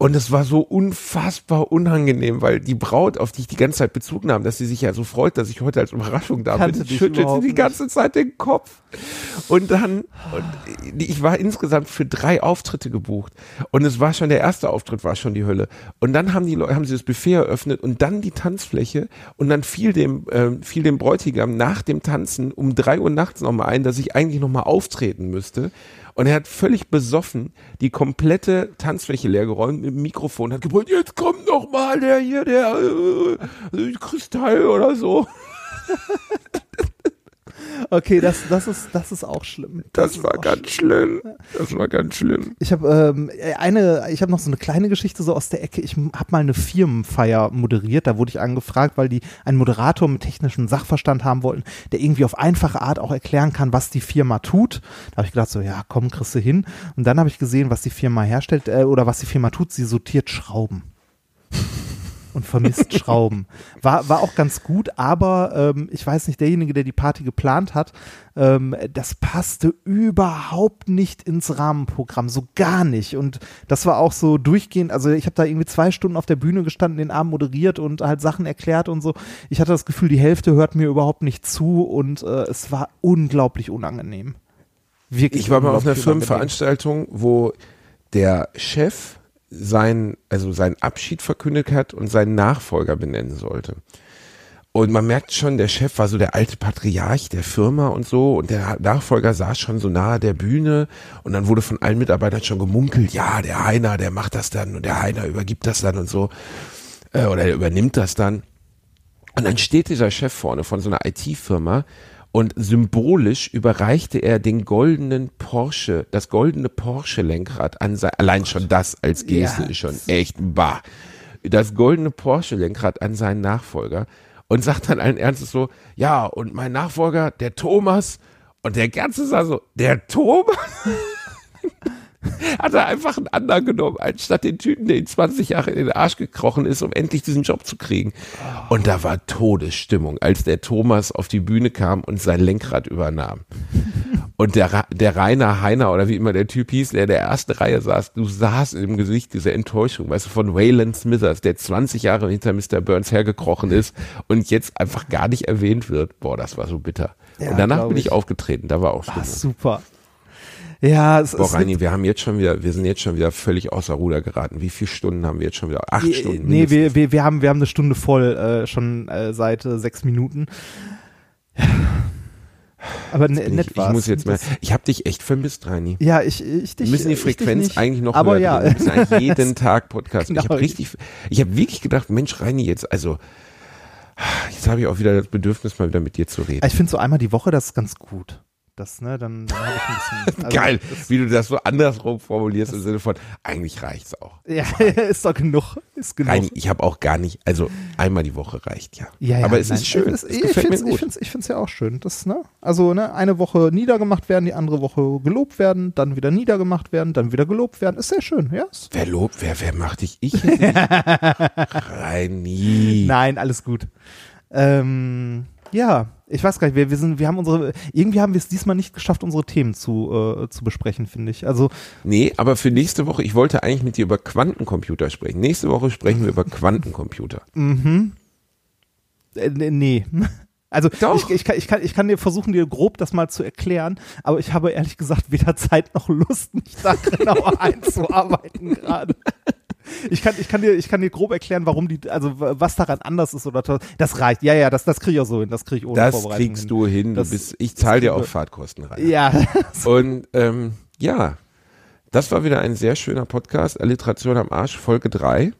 Und es war so unfassbar unangenehm, weil die Braut, auf die ich die ganze Zeit Bezug nahm, dass sie sich ja so freut, dass ich heute als Überraschung da Kannte bin, sie die nicht. ganze Zeit den Kopf. Und dann, und ich war insgesamt für drei Auftritte gebucht. Und es war schon, der erste Auftritt war schon die Hölle. Und dann haben die Leute, haben sie das Buffet eröffnet und dann die Tanzfläche. Und dann fiel dem, ähm, fiel dem Bräutigam nach dem Tanzen um drei Uhr nachts nochmal ein, dass ich eigentlich nochmal auftreten müsste. Und er hat völlig besoffen die komplette Tanzfläche leergeräumt mit dem Mikrofon, hat gebrüllt, jetzt kommt noch mal der hier, der äh, Kristall oder so. Okay, das, das, ist, das ist auch schlimm. Das, ist war ganz schlimm. Das war ganz schlimm. Ich habe ähm, eine, ich habe noch so eine kleine Geschichte so aus der Ecke. Ich habe mal eine Firmenfeier moderiert. Da wurde ich angefragt, weil die einen Moderator mit technischem Sachverstand haben wollten, der irgendwie auf einfache Art auch erklären kann, was die Firma tut. Da habe ich gedacht so, ja, komm, kriegst du hin. Und dann habe ich gesehen, was die Firma herstellt äh, oder was die Firma tut. Sie sortiert Schrauben und vermisst Schrauben. War, war auch ganz gut, aber ähm, ich weiß nicht, derjenige, der die Party geplant hat, ähm, das passte überhaupt nicht ins Rahmenprogramm, so gar nicht. Und das war auch so durchgehend, also ich habe da irgendwie zwei Stunden auf der Bühne gestanden, den Abend moderiert und halt Sachen erklärt und so. Ich hatte das Gefühl, die Hälfte hört mir überhaupt nicht zu und äh, es war unglaublich unangenehm. Wirklich ich war mal auf einer. Firmenveranstaltung, wo der Chef sein, also seinen Abschied verkündet hat und seinen Nachfolger benennen sollte. Und man merkt schon, der Chef war so der alte Patriarch der Firma und so und der Nachfolger saß schon so nahe der Bühne und dann wurde von allen Mitarbeitern schon gemunkelt, ja, der Heiner, der macht das dann und der Heiner übergibt das dann und so äh, oder er übernimmt das dann. Und dann steht dieser Chef vorne von so einer IT-Firma und symbolisch überreichte er den goldenen Porsche, das goldene Porsche-Lenkrad an sein, allein schon das als Geste Ja. ist schon echt bah. Das goldene Porsche-Lenkrad an seinen Nachfolger und sagt dann allen Ernstes so, ja, und mein Nachfolger, der Thomas, und der ganze sah so, der Thomas? Hat er einfach einen anderen genommen, anstatt den Typen, der ihn 20 Jahre in den Arsch gekrochen ist, um endlich diesen Job zu kriegen. Und da war Todesstimmung, als der Thomas auf die Bühne kam und sein Lenkrad übernahm. Und der, der Rainer Heiner oder wie immer der Typ hieß, der in der ersten Reihe saß, du sahst im Gesicht diese Enttäuschung, weißt du, von Waylon Smithers, der 20 Jahre hinter Mr. Burns hergekrochen ist und jetzt einfach gar nicht erwähnt wird. Boah, das war so bitter. Ja, und danach bin ich, ich. aufgetreten, da war auch Stimmung. super. Ja, es Boah, ist Reini, wir haben jetzt schon wieder, wir sind jetzt schon wieder völlig außer Ruder geraten. Wie viele Stunden haben wir jetzt schon wieder? Acht Nee, Stunden. Nee, mindestens. wir, wir, wir, haben, wir haben eine Stunde voll, äh, schon äh, seit äh, sechs Minuten. Aber ne, ich, nett ich war's. muss jetzt mal, ich habe dich echt vermisst, Reini. Ja, ich, ich dich. Wir müssen die ich Frequenz eigentlich noch Aber höher ja. Wir müssen eigentlich jeden Tag Podcast. Ich Genau. habe richtig, ich habe wirklich gedacht, Mensch, Reini, jetzt, also, jetzt habe ich auch wieder das Bedürfnis, mal wieder mit dir zu reden. Ich finde so einmal die Woche, das ist ganz gut. Das, ne, dann, dann habe ich ein bisschen. also, Geil, wie du das so andersrum formulierst im Sinne von, eigentlich reicht's auch. ja, ist doch genug. Ist genug. Reini, ich habe auch gar nicht, also einmal die Woche reicht ja. Ja, ja, Aber es nein, ist schön. Es, Es, ich gefällt mir finde es ich find's, ich find's ja auch schön. Das, ne? Also ne, eine Woche niedergemacht werden, die andere Woche gelobt werden, dann wieder niedergemacht werden, dann wieder gelobt werden. Ist sehr schön, ja. Wer lobt, wer, wer macht dich? Ich dich. Reini. Nein, alles gut. Ähm, ja, ich weiß gar nicht, wir, wir sind, wir haben unsere, irgendwie haben wir es diesmal nicht geschafft, unsere Themen zu, äh, zu besprechen, finde ich. Also, Nee, aber für nächste Woche, ich wollte eigentlich mit dir über Quantencomputer sprechen. Nächste Woche sprechen wir über Quantencomputer. mhm. Äh, nee, nee. Also ich, ich, kann, ich, kann, ich kann dir versuchen, dir grob das mal zu erklären, aber ich habe ehrlich gesagt weder Zeit noch Lust, mich da genauer einzuarbeiten gerade. Ich kann, ich, kann dir, ich kann dir grob erklären, warum die, also was daran anders ist oder das reicht. Ja, ja, das, das kriege ich auch so hin, das kriege ich ohne Das Vorbereitung kriegst hin. du hin. Das- du bist, ich zahle dir auch. Fahrtkosten rein. Ja, Und ähm, ja, das war wieder ein sehr schöner Podcast. Alliteration am Arsch, Folge 3.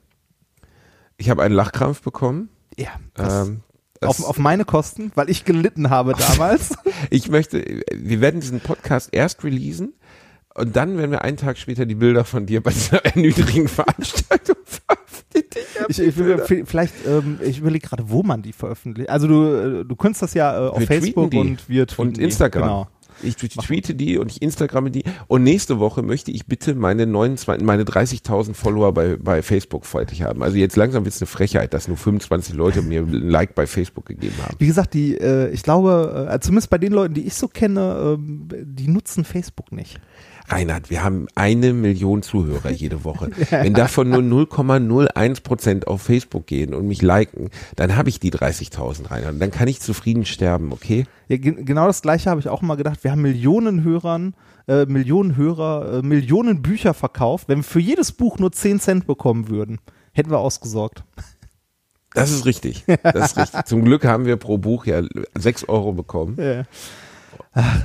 Ich habe einen Lachkrampf bekommen. ja. Ähm, auf, auf meine Kosten, weil ich gelitten habe damals. ich möchte, wir werden diesen Podcast erst releasen und dann werden wir einen Tag später die Bilder von dir bei dieser erniedrigen Veranstaltung veröffentlichen. Ich, ich, will- vielleicht, ähm, ich überlege gerade, wo man die veröffentlicht. Also du, äh, du könntest das ja äh, auf Wir Facebook die. und wir tweeten und die. Instagram. Genau. Ich tweete die und ich Instagramme die. Und nächste Woche möchte ich bitte meine 29, meine 30.000 Follower bei, bei Facebook fertig haben. Also jetzt langsam wird es eine Frechheit, dass nur 25 Leute mir ein Like bei Facebook gegeben haben. Wie gesagt, die, äh, ich glaube, äh, zumindest bei den Leuten, die ich so kenne, ähm, die nutzen Facebook nicht. Reinhard, wir haben eine Million Zuhörer jede Woche. Wenn davon nur 0,01 Prozent auf Facebook gehen und mich liken, dann habe ich die 30.000 Reinhard. Dann kann ich zufrieden sterben, okay? Ja, ge genau das gleiche habe ich auch mal gedacht. Wir haben Millionen Hörern, äh, Millionen Hörer, äh, Millionen Bücher verkauft. Wenn wir für jedes Buch nur 10 Cent bekommen würden, hätten wir ausgesorgt. Das ist richtig. Das ist richtig. Zum Glück haben wir pro Buch ja 6 Euro bekommen. Ja. Ach.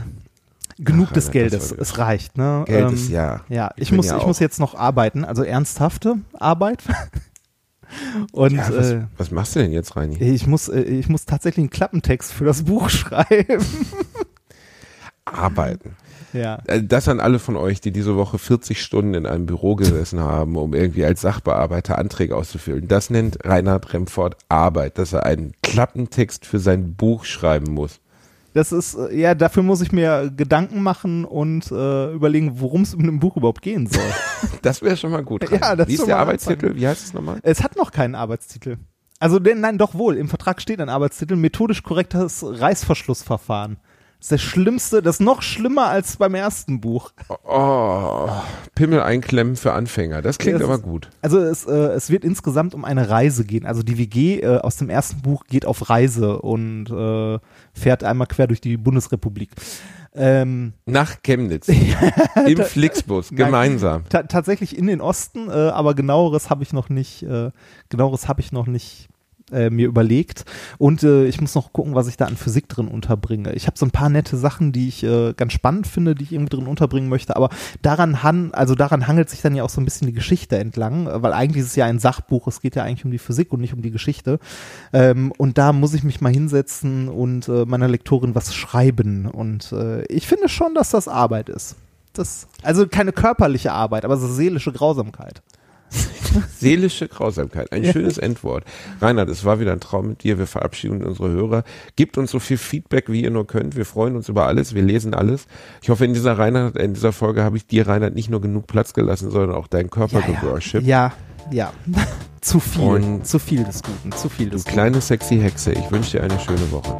Genug Ach, des Geldes. Es reicht, ne? Geld Ähm, ist ja. Ja, ich, bin muss, ja ich muss jetzt noch arbeiten, also ernsthafte Arbeit. Und Ja, was, äh, was machst du denn jetzt, Reini? ich muss, äh, ich muss tatsächlich einen Klappentext für das Buch schreiben. Arbeiten. ja. Äh, Das an alle von euch, die diese Woche 40 Stunden in einem Büro gesessen haben, um irgendwie als Sachbearbeiter Anträge auszufüllen. Das nennt Reinhard Remford Arbeit, dass er einen Klappentext für sein Buch schreiben muss. Das ist, äh, ja, dafür muss ich mir Gedanken machen und äh, überlegen, worum es in dem Buch überhaupt gehen soll. Das wäre schon mal gut. Ja, das Wie ist der Arbeitstitel? Wie heißt es nochmal? es hat noch keinen Arbeitstitel. Also, denn, nein, doch wohl. Im Vertrag steht ein Arbeitstitel. Methodisch korrektes Reißverschlussverfahren. Das ist das Schlimmste, das ist noch schlimmer als beim ersten Buch. Oh, Pimmel einklemmen für Anfänger. Das klingt Das aber gut. Also es, äh, es wird insgesamt um eine Reise gehen. Also die WG äh, aus dem ersten Buch geht auf Reise und äh, fährt einmal quer durch die Bundesrepublik. Ähm, Nach Chemnitz. Im Flixbus. Nein. Gemeinsam. ta tatsächlich in den Osten, äh, aber genaueres habe ich noch nicht, äh, genaueres habe ich noch nicht äh, mir überlegt. Und äh, ich muss noch gucken, was ich da an Physik drin unterbringe. Ich habe so ein paar nette Sachen, die ich äh, ganz spannend finde, die ich irgendwie drin unterbringen möchte. Aber daran han, also daran hangelt sich dann ja auch so ein bisschen die Geschichte entlang, äh, weil eigentlich ist es ja ein Sachbuch. Es geht ja eigentlich um die Physik und nicht um die Geschichte. Ähm, und da muss ich mich mal hinsetzen und äh, meiner Lektorin was schreiben. Und äh, ich finde schon, dass das Arbeit ist. Das, also keine körperliche Arbeit, aber so seelische Grausamkeit. Seelische Grausamkeit. Ein schönes Endwort. Reinhard, es war wieder ein Traum mit dir. Wir verabschieden unsere Hörer. Gebt uns so viel Feedback, wie ihr nur könnt. Wir freuen uns über alles. Wir lesen alles. Ich hoffe, in dieser, Reinhard, in dieser Folge habe ich dir, Reinhard, nicht nur genug Platz gelassen, sondern auch deinen Körper geworshipped. Ja, ja. zu viel. Und- zu viel des Guten. Zu viel Du des Guten. kleine sexy Hexe. Ich wünsche dir eine schöne Woche.